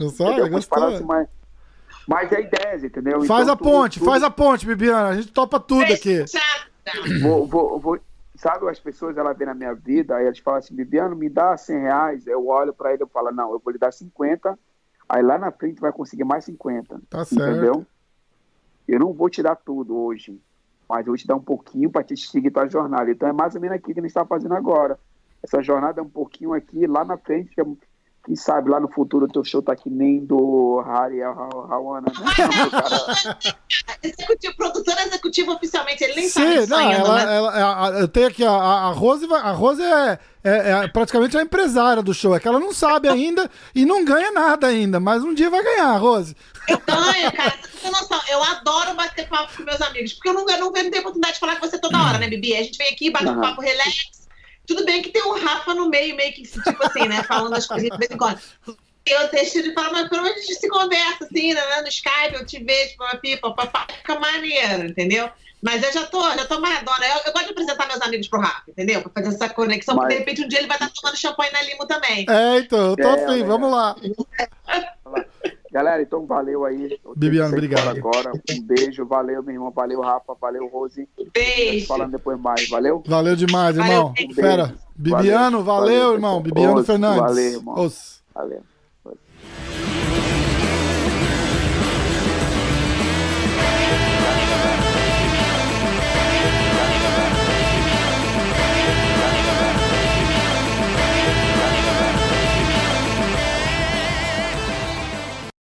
Paradas, mas, mas é ideias, entendeu? Faz então, a ponte, tudo, faz a ponte, Bibiana. A gente topa tudo aqui. Vou, vou, vou, sabe, as pessoas, ela vem na minha vida, aí elas falam assim, Bibiano, me dá 100 reais, eu olho para ele e falo, não, eu vou lhe dar 50, aí lá na frente vai conseguir mais 50, tá entendeu? Certo. Eu não vou te dar tudo hoje, mas eu vou te dar um pouquinho para te seguir tua jornada, então é mais ou menos aqui que a gente está fazendo agora, essa jornada é um pouquinho aqui, lá na frente, é quem sabe lá no futuro o teu show tá que nem do Harry Hawana, né? executivo, produtora executiva oficialmente, ele nem Sim, sabe não, ela, né? ela, ela, eu tenho aqui, a, a Rose, a Rose é, é, é, praticamente a empresária do show, é que ela não sabe ainda e não ganha nada ainda, mas um dia vai ganhar, Rose. Eu ganho, cara, você tem noção, eu adoro bater papo com meus amigos, porque eu não, eu não, eu não tenho oportunidade de falar com você toda hora, né, Bibi? A gente vem aqui, bate um papo relax, tudo bem que tem um Rafa no meio, meio que, tipo assim, né? Falando as coisas de vez em quando. Eu deixo de falar, mas pelo menos a gente se conversa, assim, né? No Skype, eu te vejo, pipa, papai, fica maneiro, entendeu? Mas eu já tô, já tô maradona. Eu, eu, gosto de apresentar meus amigos pro Rafa, entendeu? Pra fazer essa conexão, mas... porque de repente um dia ele vai estar tomando champanhe na Limo também. É, então, eu tô é, afim, vamos lá. Galera, então valeu aí. Bibiano, obrigado. Agora, um beijo, valeu, meu irmão, valeu, Rafa, valeu, Rose. Beijo. Falando depois mais, valeu? Valeu demais, irmão. Valeu, Fera. Bibiano, valeu, valeu irmão. Bibiano Fernandes. Valeu, irmão. Os. Valeu.